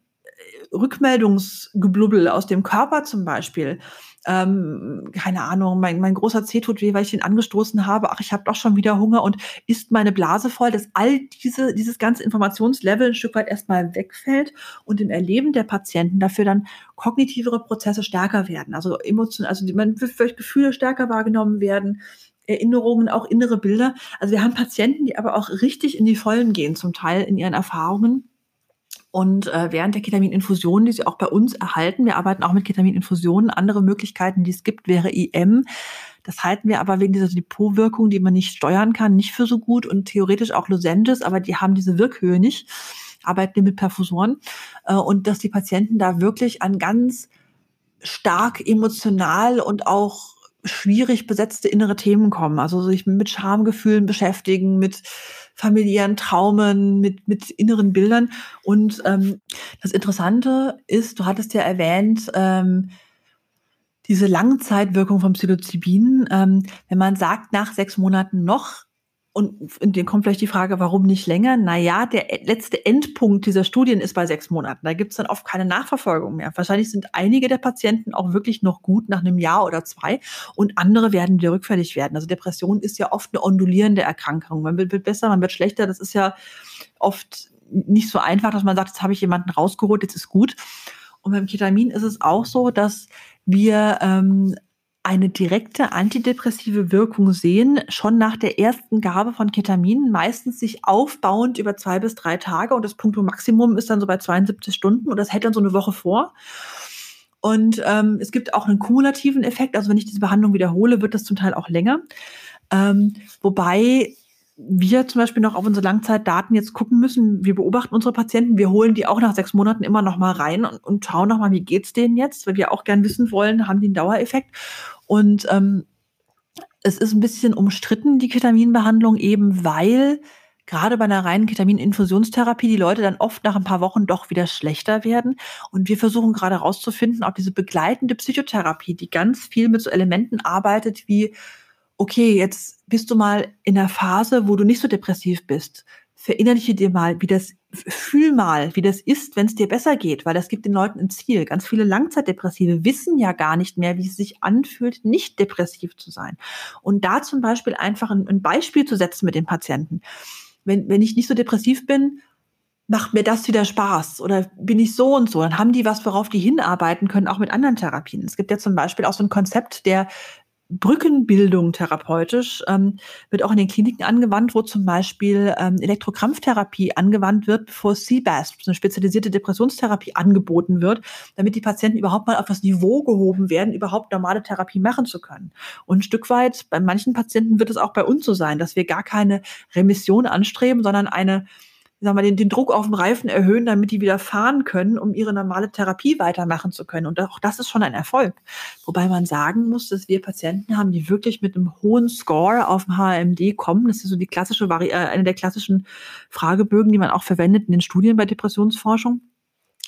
Speaker 2: Rückmeldungsgeblubbel aus dem Körper zum Beispiel, ähm, keine Ahnung, mein, mein großer Zeh tut weh, weil ich ihn angestoßen habe, ach, ich habe doch schon wieder Hunger und ist meine Blase voll, dass all diese, dieses ganze Informationslevel ein Stück weit erstmal wegfällt und im Erleben der Patienten dafür dann kognitivere Prozesse stärker werden. Also emotional, also man vielleicht Gefühle stärker wahrgenommen werden, Erinnerungen, auch innere Bilder. Also wir haben Patienten, die aber auch richtig in die Vollen gehen, zum Teil in ihren Erfahrungen und äh, während der Ketamininfusion, die sie auch bei uns erhalten, wir arbeiten auch mit Ketamininfusionen, andere Möglichkeiten, die es gibt, wäre IM. Das halten wir aber wegen dieser Depotwirkung, die man nicht steuern kann, nicht für so gut und theoretisch auch Lozenges, aber die haben diese Wirkhöhe nicht. Arbeiten wir mit Perfusoren äh, und dass die Patienten da wirklich an ganz stark emotional und auch schwierig besetzte innere Themen kommen. Also sich mit Schamgefühlen beschäftigen, mit familiären Traumen, mit, mit inneren Bildern. Und ähm, das Interessante ist, du hattest ja erwähnt, ähm, diese Langzeitwirkung von Psilocybin, ähm, wenn man sagt, nach sechs Monaten noch und in dem kommt vielleicht die Frage, warum nicht länger? Naja, der letzte Endpunkt dieser Studien ist bei sechs Monaten. Da gibt es dann oft keine Nachverfolgung mehr. Wahrscheinlich sind einige der Patienten auch wirklich noch gut nach einem Jahr oder zwei und andere werden wieder rückfällig werden. Also Depression ist ja oft eine ondulierende Erkrankung. Man wird besser, man wird schlechter. Das ist ja oft nicht so einfach, dass man sagt, jetzt habe ich jemanden rausgeholt, jetzt ist gut. Und beim Ketamin ist es auch so, dass wir ähm, eine direkte antidepressive Wirkung sehen, schon nach der ersten Gabe von Ketamin, meistens sich aufbauend über zwei bis drei Tage und das Punkto-Maximum ist dann so bei 72 Stunden und das hält dann so eine Woche vor. Und ähm, es gibt auch einen kumulativen Effekt, also wenn ich diese Behandlung wiederhole, wird das zum Teil auch länger. Ähm, wobei wir zum Beispiel noch auf unsere Langzeitdaten jetzt gucken müssen. Wir beobachten unsere Patienten, wir holen die auch nach sechs Monaten immer noch mal rein und, und schauen noch mal, wie geht's denen jetzt, weil wir auch gern wissen wollen, haben die einen Dauereffekt. Und ähm, es ist ein bisschen umstritten, die Ketaminbehandlung, eben weil gerade bei einer reinen Ketamininfusionstherapie die Leute dann oft nach ein paar Wochen doch wieder schlechter werden. Und wir versuchen gerade herauszufinden, ob diese begleitende Psychotherapie, die ganz viel mit so Elementen arbeitet wie, okay, jetzt bist du mal in der Phase, wo du nicht so depressiv bist. Verinnerliche dir mal, wie das, fühl mal, wie das ist, wenn es dir besser geht, weil das gibt den Leuten ein Ziel. Ganz viele Langzeitdepressive wissen ja gar nicht mehr, wie es sich anfühlt, nicht depressiv zu sein. Und da zum Beispiel einfach ein, ein Beispiel zu setzen mit den Patienten wenn, wenn ich nicht so depressiv bin, macht mir das wieder Spaß oder bin ich so und so, dann haben die was, worauf die hinarbeiten können, auch mit anderen Therapien. Es gibt ja zum Beispiel auch so ein Konzept der Brückenbildung therapeutisch ähm, wird auch in den Kliniken angewandt, wo zum Beispiel ähm, Elektrokrampftherapie angewandt wird, bevor CBAS, eine spezialisierte Depressionstherapie, angeboten wird, damit die Patienten überhaupt mal auf das Niveau gehoben werden, überhaupt normale Therapie machen zu können. Und ein Stück weit, bei manchen Patienten wird es auch bei uns so sein, dass wir gar keine Remission anstreben, sondern eine sagen wir, den, den Druck auf dem Reifen erhöhen, damit die wieder fahren können, um ihre normale Therapie weitermachen zu können. Und auch das ist schon ein Erfolg. Wobei man sagen muss, dass wir Patienten haben, die wirklich mit einem hohen Score auf dem HMD kommen. Das ist so die klassische Vari äh, eine der klassischen Fragebögen, die man auch verwendet in den Studien bei Depressionsforschung.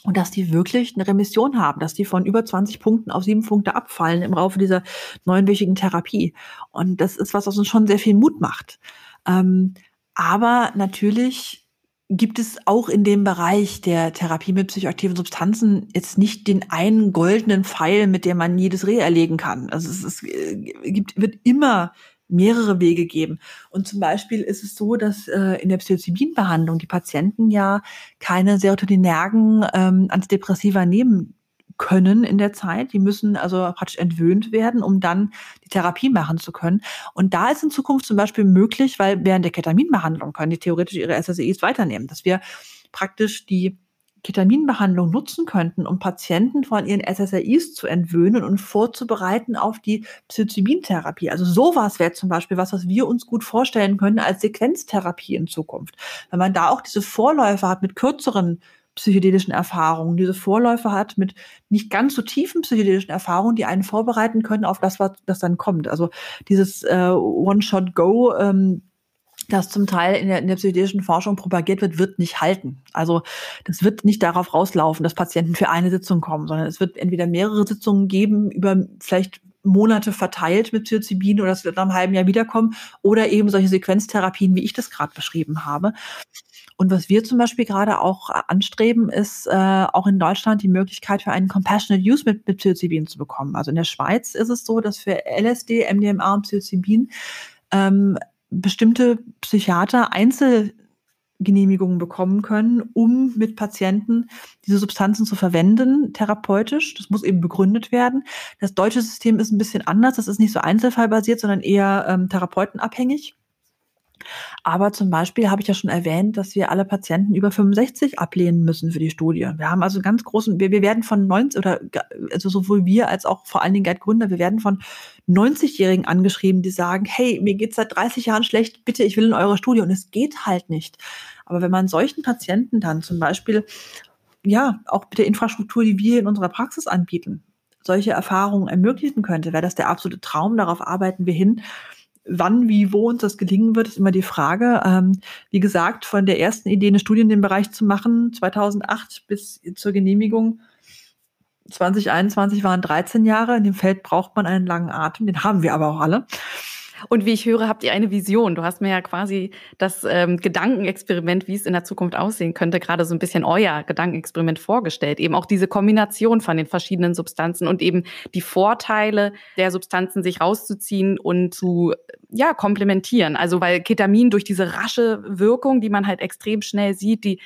Speaker 2: Und dass die wirklich eine Remission haben, dass die von über 20 Punkten auf sieben Punkte abfallen im Laufe dieser neunwöchigen Therapie. Und das ist was, was uns schon sehr viel Mut macht. Ähm, aber natürlich gibt es auch in dem Bereich der Therapie mit psychoaktiven Substanzen jetzt nicht den einen goldenen Pfeil, mit dem man jedes Reh erlegen kann. Also es, es äh, gibt, wird immer mehrere Wege geben. Und zum Beispiel ist es so, dass äh, in der Psilocybin-Behandlung die Patienten ja keine serotoninergen ähm, Antidepressiva nehmen können in der Zeit. Die müssen also praktisch entwöhnt werden, um dann die Therapie machen zu können. Und da ist in Zukunft zum Beispiel möglich, weil während der Ketaminbehandlung können die theoretisch ihre SSRIs weiternehmen, dass wir praktisch die Ketaminbehandlung nutzen könnten, um Patienten von ihren SSRIs zu entwöhnen und vorzubereiten auf die Psilocybin-Therapie. Also sowas wäre zum Beispiel was, was wir uns gut vorstellen können als Sequenztherapie in Zukunft. Wenn man da auch diese Vorläufer hat mit kürzeren psychedelischen Erfahrungen, diese Vorläufe hat mit nicht ganz so tiefen psychedelischen Erfahrungen, die einen vorbereiten können auf das, was das dann kommt. Also dieses äh, One-Shot-Go, ähm, das zum Teil in der, in der psychedelischen Forschung propagiert wird, wird nicht halten. Also das wird nicht darauf rauslaufen, dass Patienten für eine Sitzung kommen, sondern es wird entweder mehrere Sitzungen geben über vielleicht Monate verteilt mit Psilocybin oder es wird nach einem halben Jahr wiederkommen oder eben solche Sequenztherapien, wie ich das gerade beschrieben habe. Und was wir zum Beispiel gerade auch äh, anstreben, ist äh, auch in Deutschland die Möglichkeit für einen Compassionate Use mit, mit Psilocybin zu bekommen. Also in der Schweiz ist es so, dass für LSD, MDMA und Psilocybin ähm, bestimmte Psychiater Einzelgenehmigungen bekommen können, um mit Patienten diese Substanzen zu verwenden, therapeutisch. Das muss eben begründet werden. Das deutsche System ist ein bisschen anders. Das ist nicht so einzelfallbasiert, sondern eher ähm, therapeutenabhängig. Aber zum Beispiel habe ich ja schon erwähnt, dass wir alle Patienten über 65 ablehnen müssen für die Studie. Wir haben also ganz großen, wir, wir werden von 90 oder also sowohl wir als auch vor allen Dingen Geldgründer, wir werden von 90-Jährigen angeschrieben, die sagen, hey, mir geht's seit 30 Jahren schlecht, bitte, ich will in eure Studie. Und es geht halt nicht. Aber wenn man solchen Patienten dann zum Beispiel, ja, auch mit der Infrastruktur, die wir in unserer Praxis anbieten, solche Erfahrungen ermöglichen könnte, wäre das der absolute Traum. Darauf arbeiten wir hin wann, wie, wo uns das gelingen wird, ist immer die Frage. Ähm, wie gesagt, von der ersten Idee, eine Studie in dem Bereich zu machen, 2008 bis zur Genehmigung 2021 waren 13 Jahre. In dem Feld braucht man einen langen Atem, den haben wir aber auch alle.
Speaker 1: Und wie ich höre, habt ihr eine Vision. Du hast mir ja quasi das ähm, Gedankenexperiment, wie es in der Zukunft aussehen könnte, gerade so ein bisschen euer Gedankenexperiment vorgestellt. Eben auch diese Kombination von den verschiedenen Substanzen und eben die Vorteile der Substanzen sich rauszuziehen und zu ja komplementieren. Also weil Ketamin durch diese rasche Wirkung, die man halt extrem schnell sieht, die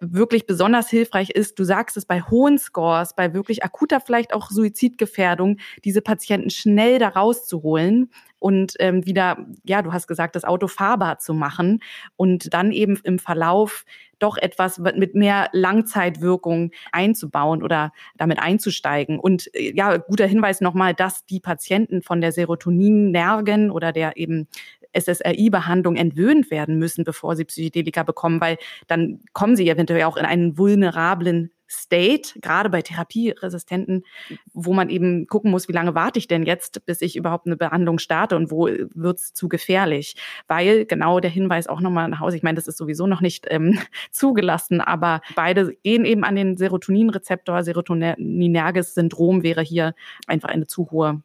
Speaker 1: wirklich besonders hilfreich ist, du sagst es bei hohen Scores, bei wirklich akuter vielleicht auch Suizidgefährdung, diese Patienten schnell da rauszuholen und ähm, wieder, ja, du hast gesagt, das Auto fahrbar zu machen und dann eben im Verlauf doch etwas mit mehr Langzeitwirkung einzubauen oder damit einzusteigen. Und äh, ja, guter Hinweis nochmal, dass die Patienten von der Serotonin-Nergen oder der eben SSRI-Behandlung entwöhnt werden müssen, bevor sie Psychedelika bekommen, weil dann kommen sie eventuell auch in einen vulnerablen State, gerade bei Therapieresistenten, wo man eben gucken muss, wie lange warte ich denn jetzt, bis ich überhaupt eine Behandlung starte und wo wird's zu gefährlich. Weil genau der Hinweis auch nochmal nach Hause, ich meine, das ist sowieso noch nicht ähm, zugelassen, aber beide gehen eben an den Serotoninrezeptor. Serotoninerges Syndrom wäre hier einfach eine zu hohe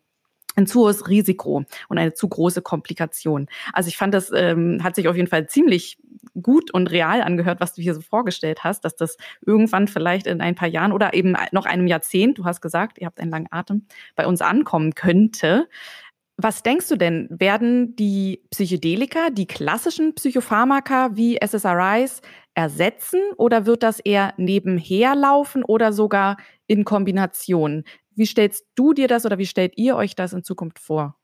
Speaker 1: ein zu hohes Risiko und eine zu große Komplikation. Also ich fand, das ähm, hat sich auf jeden Fall ziemlich gut und real angehört, was du hier so vorgestellt hast, dass das irgendwann vielleicht in ein paar Jahren oder eben noch einem Jahrzehnt, du hast gesagt, ihr habt einen langen Atem, bei uns ankommen könnte. Was denkst du denn, werden die Psychedelika, die klassischen Psychopharmaka wie SSRIs ersetzen oder wird das eher nebenher laufen oder sogar in Kombination? Wie stellst du dir das oder wie stellt ihr euch das in Zukunft vor?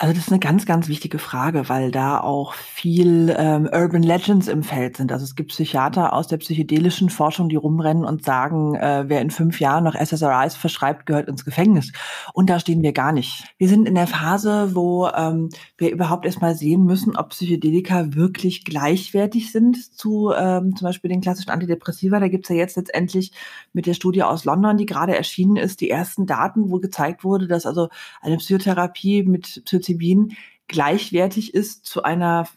Speaker 2: Also das ist eine ganz, ganz wichtige Frage, weil da auch viel ähm, Urban Legends im Feld sind. Also es gibt Psychiater aus der psychedelischen Forschung, die rumrennen und sagen, äh, wer in fünf Jahren noch SSRIs verschreibt, gehört ins Gefängnis. Und da stehen wir gar nicht. Wir sind in der Phase, wo ähm, wir überhaupt erstmal sehen müssen, ob Psychedelika wirklich gleichwertig sind zu ähm, zum Beispiel den klassischen Antidepressiva. Da gibt's ja jetzt letztendlich mit der Studie aus London, die gerade erschienen ist, die ersten Daten, wo gezeigt wurde, dass also eine Psychotherapie mit Psy Psilocybin gleichwertig ist zu einer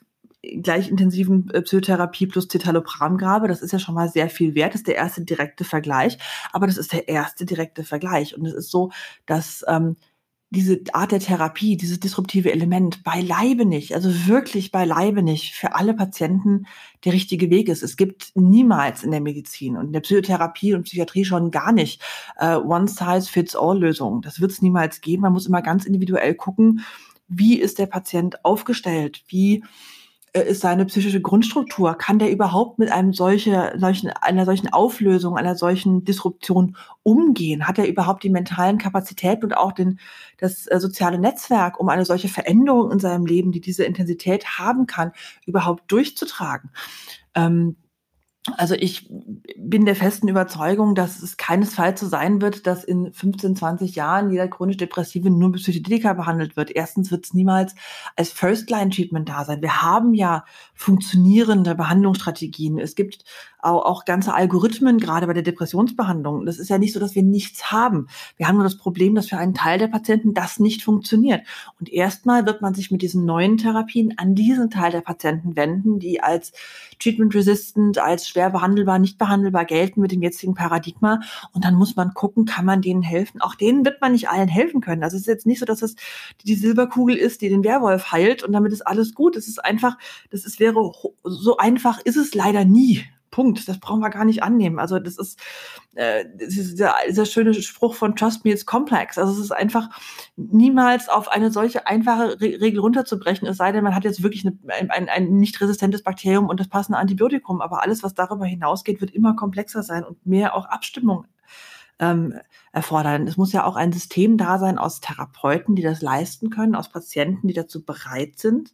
Speaker 2: gleich intensiven äh, Psychotherapie plus Citalopramgabe. Das ist ja schon mal sehr viel wert. Das ist der erste direkte Vergleich. Aber das ist der erste direkte Vergleich. Und es ist so, dass ähm, diese Art der Therapie, dieses disruptive Element beileibe nicht, also wirklich beileibe nicht für alle Patienten der richtige Weg ist. Es gibt niemals in der Medizin und in der Psychotherapie und Psychiatrie schon gar nicht äh, One-Size-Fits-All-Lösungen. Das wird es niemals geben. Man muss immer ganz individuell gucken, wie ist der Patient aufgestellt, wie äh, ist seine psychische Grundstruktur, kann der überhaupt mit einem solche, solchen, einer solchen Auflösung, einer solchen Disruption umgehen? Hat er überhaupt die mentalen Kapazitäten und auch den, das äh, soziale Netzwerk, um eine solche Veränderung in seinem Leben, die diese Intensität haben kann, überhaupt durchzutragen? Ähm, also ich bin der festen Überzeugung, dass es keinesfalls so sein wird, dass in 15, 20 Jahren jeder chronisch Depressive nur mit Psychedelika behandelt wird. Erstens wird es niemals als First-Line-Treatment da sein. Wir haben ja funktionierende Behandlungsstrategien. Es gibt auch, auch ganze Algorithmen, gerade bei der Depressionsbehandlung. Das ist ja nicht so, dass wir nichts haben. Wir haben nur das Problem, dass für einen Teil der Patienten das nicht funktioniert. Und erstmal wird man sich mit diesen neuen Therapien an diesen Teil der Patienten wenden, die als treatment-resistant, als schwer behandelbar, nicht behandelbar gelten mit dem jetzigen Paradigma. Und dann muss man gucken, kann man denen helfen. Auch denen wird man nicht allen helfen können. Also es ist jetzt nicht so, dass es die Silberkugel ist, die den Werwolf heilt und damit ist alles gut. Es ist einfach, das ist, wäre, so einfach ist es leider nie. Punkt. Das brauchen wir gar nicht annehmen. Also das ist, äh, das ist dieser, dieser schöne Spruch von Trust Me, it's complex. Also es ist einfach niemals auf eine solche einfache Re Regel runterzubrechen, es sei denn, man hat jetzt wirklich eine, ein, ein nicht resistentes Bakterium und das passende Antibiotikum. Aber alles, was darüber hinausgeht, wird immer komplexer sein und mehr auch Abstimmung ähm, erfordern. Es muss ja auch ein System da sein aus Therapeuten, die das leisten können, aus Patienten, die dazu bereit sind,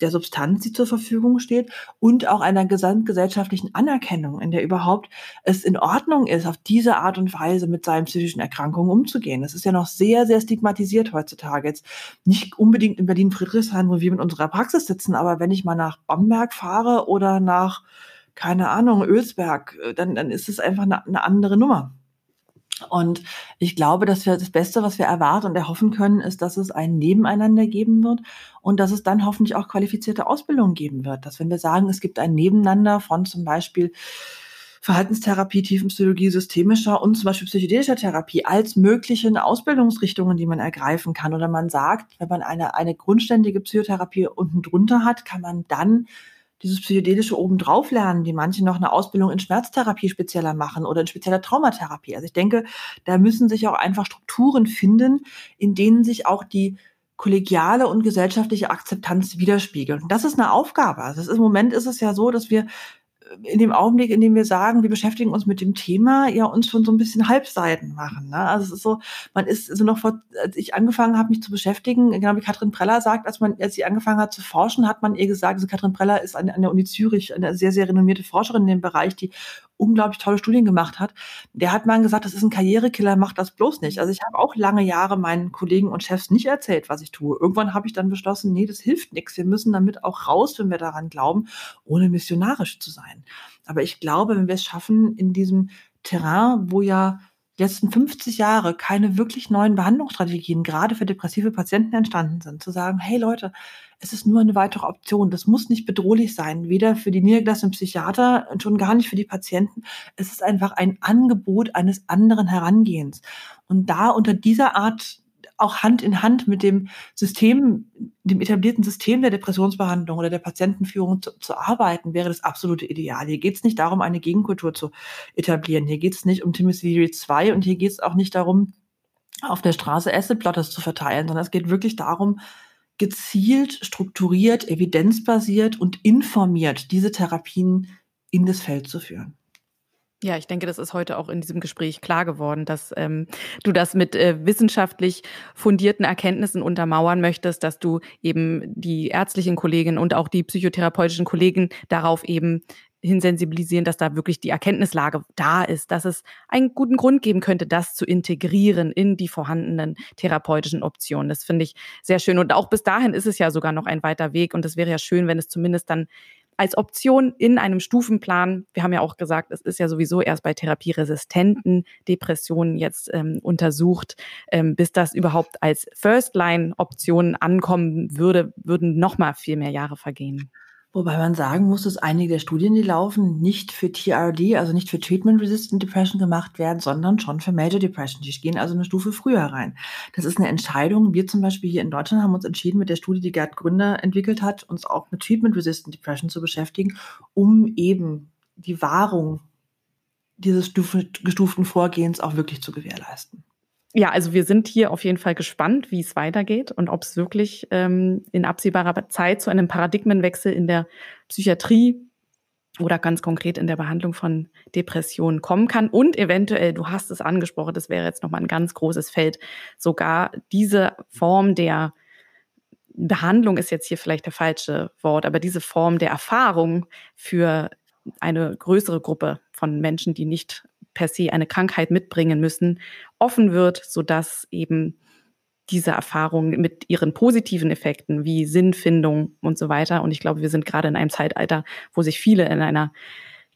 Speaker 2: der Substanz, die zur Verfügung steht und auch einer gesamtgesellschaftlichen Anerkennung, in der überhaupt es in Ordnung ist, auf diese Art und Weise mit seinen psychischen Erkrankungen umzugehen. Das ist ja noch sehr, sehr stigmatisiert heutzutage. Jetzt nicht unbedingt in Berlin-Friedrichshain, wo wir mit unserer Praxis sitzen, aber wenn ich mal nach Bamberg fahre oder nach, keine Ahnung, Ölsberg, äh, dann, dann ist es einfach eine, eine andere Nummer. Und ich glaube, dass wir das Beste, was wir erwarten und erhoffen können, ist, dass es ein Nebeneinander geben wird und dass es dann hoffentlich auch qualifizierte Ausbildung geben wird. Dass wenn wir sagen, es gibt ein Nebeneinander von zum Beispiel Verhaltenstherapie, Tiefenpsychologie, systemischer und zum Beispiel psychedelischer Therapie als möglichen Ausbildungsrichtungen, die man ergreifen kann. Oder man sagt, wenn man eine, eine grundständige Psychotherapie unten drunter hat, kann man dann dieses Psychedelische obendrauf lernen, die manche noch eine Ausbildung in Schmerztherapie spezieller machen oder in spezieller Traumatherapie. Also ich denke, da müssen sich auch einfach Strukturen finden, in denen sich auch die kollegiale und gesellschaftliche Akzeptanz widerspiegelt. Und das ist eine Aufgabe. Also ist, im Moment ist es ja so, dass wir in dem Augenblick, in dem wir sagen, wir beschäftigen uns mit dem Thema, ja uns schon so ein bisschen Halbseiten machen. Ne? Also es ist so, man ist so noch vor, als ich angefangen habe, mich zu beschäftigen, genau wie Katrin Preller sagt, als man, als sie angefangen hat zu forschen, hat man ihr gesagt, also Katrin Preller ist an, an der Uni Zürich eine sehr, sehr renommierte Forscherin in dem Bereich, die unglaublich tolle Studien gemacht hat, der hat mal gesagt, das ist ein Karrierekiller, macht das bloß nicht. Also ich habe auch lange Jahre meinen Kollegen und Chefs nicht erzählt, was ich tue. Irgendwann habe ich dann beschlossen, nee, das hilft nichts. Wir müssen damit auch raus, wenn wir daran glauben, ohne missionarisch zu sein. Aber ich glaube, wenn wir es schaffen, in diesem Terrain, wo ja letzten 50 Jahre keine wirklich neuen Behandlungsstrategien gerade für depressive Patienten entstanden sind, zu sagen, hey Leute, es ist nur eine weitere Option. Das muss nicht bedrohlich sein, weder für die niedergelassenen Psychiater und schon gar nicht für die Patienten. Es ist einfach ein Angebot eines anderen Herangehens. Und da unter dieser Art auch Hand in Hand mit dem System, dem etablierten System der Depressionsbehandlung oder der Patientenführung zu, zu arbeiten, wäre das absolute Ideal. Hier geht es nicht darum, eine Gegenkultur zu etablieren. Hier geht es nicht um Timothy Leary 2 und hier geht es auch nicht darum, auf der Straße Asset-Plotters zu verteilen, sondern es geht wirklich darum, gezielt, strukturiert, evidenzbasiert und informiert diese Therapien in das Feld zu führen.
Speaker 1: Ja, ich denke, das ist heute auch in diesem Gespräch klar geworden, dass ähm, du das mit äh, wissenschaftlich fundierten Erkenntnissen untermauern möchtest, dass du eben die ärztlichen Kollegen und auch die psychotherapeutischen Kollegen darauf eben hinsensibilisieren, dass da wirklich die Erkenntnislage da ist, dass es einen guten Grund geben könnte, das zu integrieren in die vorhandenen therapeutischen Optionen. Das finde ich sehr schön. Und auch bis dahin ist es ja sogar noch ein weiter Weg. Und es wäre ja schön, wenn es zumindest dann als Option in einem Stufenplan. Wir haben ja auch gesagt, es ist ja sowieso erst bei therapieresistenten Depressionen jetzt ähm, untersucht. Ähm, bis das überhaupt als First-Line-Option ankommen würde, würden noch mal viel mehr Jahre vergehen.
Speaker 2: Wobei man sagen muss, dass einige der Studien, die laufen, nicht für TRD, also nicht für Treatment-Resistant Depression gemacht werden, sondern schon für Major Depression. Die gehen also eine Stufe früher rein. Das ist eine Entscheidung. Wir zum Beispiel hier in Deutschland haben uns entschieden, mit der Studie, die Gerd Gründer entwickelt hat, uns auch mit Treatment-Resistant Depression zu beschäftigen, um eben die Wahrung dieses gestuften Vorgehens auch wirklich zu gewährleisten
Speaker 1: ja, also wir sind hier auf jeden Fall gespannt, wie es weitergeht und ob es wirklich ähm, in absehbarer Zeit zu einem Paradigmenwechsel in der Psychiatrie oder ganz konkret in der Behandlung von Depressionen kommen kann. Und eventuell, du hast es angesprochen, das wäre jetzt nochmal ein ganz großes Feld, sogar diese Form der Behandlung ist jetzt hier vielleicht der falsche Wort, aber diese Form der Erfahrung für eine größere Gruppe von Menschen, die nicht per se eine Krankheit mitbringen müssen, offen wird, sodass eben diese Erfahrung mit ihren positiven Effekten wie Sinnfindung und so weiter. Und ich glaube, wir sind gerade in einem Zeitalter, wo sich viele in einer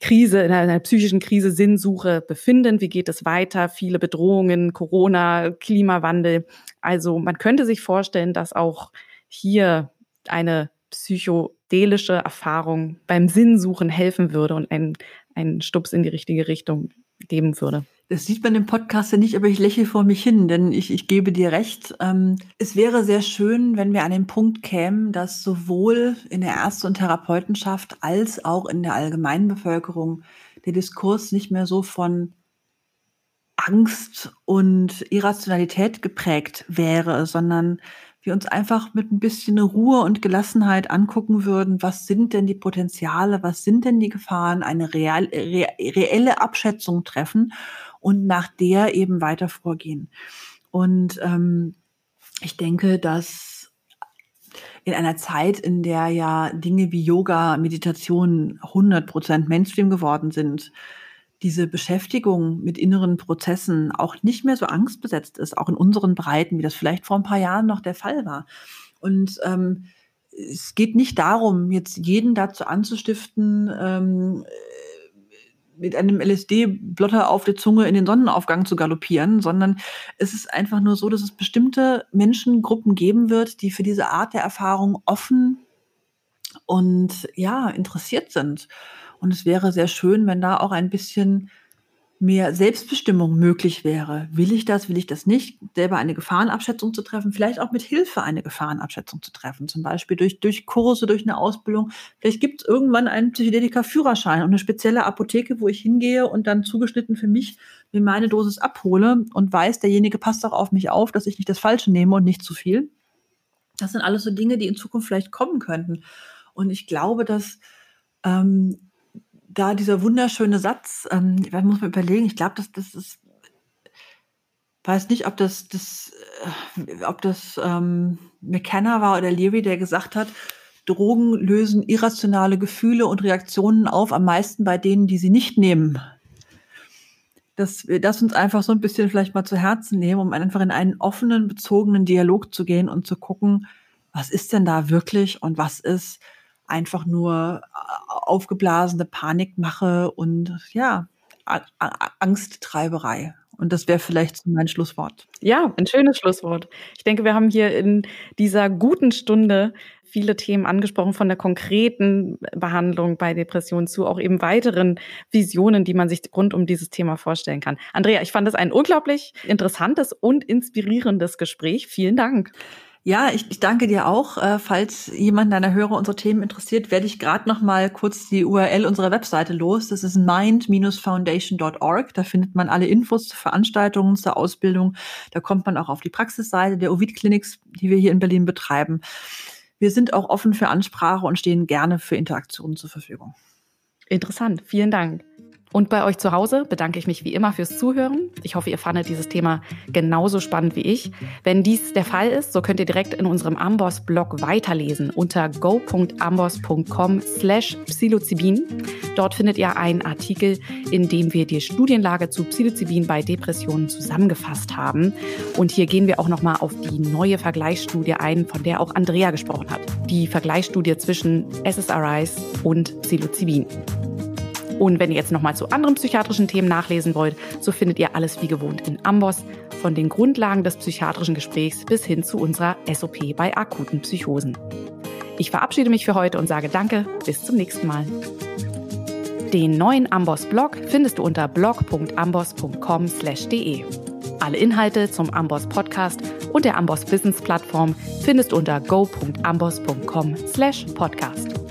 Speaker 1: Krise, in einer psychischen Krise, Sinnsuche befinden. Wie geht es weiter? Viele Bedrohungen, Corona, Klimawandel. Also man könnte sich vorstellen, dass auch hier eine psychodelische Erfahrung beim Sinnsuchen helfen würde und ein, ein Stups in die richtige Richtung geben würde.
Speaker 2: Das sieht man im Podcast ja nicht, aber ich lächle vor mich hin, denn ich, ich gebe dir recht. Ähm, es wäre sehr schön, wenn wir an den Punkt kämen, dass sowohl in der Ärzte- und Therapeutenschaft als auch in der allgemeinen Bevölkerung der Diskurs nicht mehr so von Angst und Irrationalität geprägt wäre, sondern wir uns einfach mit ein bisschen Ruhe und Gelassenheit angucken würden, was sind denn die Potenziale, was sind denn die Gefahren, eine real, re, reelle Abschätzung treffen und nach der eben weiter vorgehen. Und ähm, ich denke, dass in einer Zeit, in der ja Dinge wie Yoga, Meditation 100% Mainstream geworden sind, diese Beschäftigung mit inneren Prozessen auch nicht mehr so angstbesetzt ist, auch in unseren Breiten, wie das vielleicht vor ein paar Jahren noch der Fall war. Und ähm, es geht nicht darum, jetzt jeden dazu anzustiften, ähm, mit einem LSD-Blotter auf der Zunge in den Sonnenaufgang zu galoppieren, sondern es ist einfach nur so, dass es bestimmte Menschengruppen geben wird, die für diese Art der Erfahrung offen und ja, interessiert sind. Und es wäre sehr schön, wenn da auch ein bisschen mehr Selbstbestimmung möglich wäre. Will ich das, will ich das nicht? Selber eine Gefahrenabschätzung zu treffen, vielleicht auch mit Hilfe eine Gefahrenabschätzung zu treffen, zum Beispiel durch, durch Kurse, durch eine Ausbildung. Vielleicht gibt es irgendwann einen Psychedelika-Führerschein und eine spezielle Apotheke, wo ich hingehe und dann zugeschnitten für mich mir meine Dosis abhole und weiß, derjenige passt auch auf mich auf, dass ich nicht das Falsche nehme und nicht zu viel. Das sind alles so Dinge, die in Zukunft vielleicht kommen könnten. Und ich glaube, dass ähm, da dieser wunderschöne Satz, ähm, ich muss mal überlegen, ich glaube, das, das ist, weiß nicht, ob das, das, äh, ob das ähm, McKenna war oder Leary, der gesagt hat, Drogen lösen irrationale Gefühle und Reaktionen auf, am meisten bei denen, die sie nicht nehmen. Dass wir das uns einfach so ein bisschen vielleicht mal zu Herzen nehmen, um einfach in einen offenen, bezogenen Dialog zu gehen und zu gucken, was ist denn da wirklich und was ist einfach nur äh, aufgeblasene Panikmache und ja, Angsttreiberei. Und das wäre vielleicht mein Schlusswort.
Speaker 1: Ja, ein schönes Schlusswort. Ich denke, wir haben hier in dieser guten Stunde viele Themen angesprochen, von der konkreten Behandlung bei Depressionen zu auch eben weiteren Visionen, die man sich rund um dieses Thema vorstellen kann. Andrea, ich fand es ein unglaublich interessantes und inspirierendes Gespräch. Vielen Dank.
Speaker 2: Ja, ich, ich danke dir auch. Äh, falls jemand deiner Hörer unsere Themen interessiert, werde ich gerade noch mal kurz die URL unserer Webseite los. Das ist mind-foundation.org. Da findet man alle Infos zu Veranstaltungen, zur Ausbildung. Da kommt man auch auf die Praxisseite der Ovid Clinics, die wir hier in Berlin betreiben. Wir sind auch offen für Ansprache und stehen gerne für Interaktionen zur Verfügung.
Speaker 1: Interessant. Vielen Dank. Und bei euch zu Hause bedanke ich mich wie immer fürs Zuhören. Ich hoffe, ihr fandet dieses Thema genauso spannend wie ich. Wenn dies der Fall ist, so könnt ihr direkt in unserem Amboss-Blog weiterlesen unter go.amboss.com slash psilocybin. Dort findet ihr einen Artikel, in dem wir die Studienlage zu Psilocybin bei Depressionen zusammengefasst haben. Und hier gehen wir auch nochmal auf die neue Vergleichsstudie ein, von der auch Andrea gesprochen hat. Die Vergleichsstudie zwischen SSRIs und Psilocybin. Und wenn ihr jetzt nochmal zu anderen psychiatrischen Themen nachlesen wollt, so findet ihr alles wie gewohnt in Amboss, von den Grundlagen des psychiatrischen Gesprächs bis hin zu unserer SOP bei akuten Psychosen. Ich verabschiede mich für heute und sage Danke, bis zum nächsten Mal. Den neuen Amboss-Blog findest du unter blog.amboss.com/de. Alle Inhalte zum Amboss Podcast und der Amboss Business Plattform findest du unter go.amboss.com/podcast.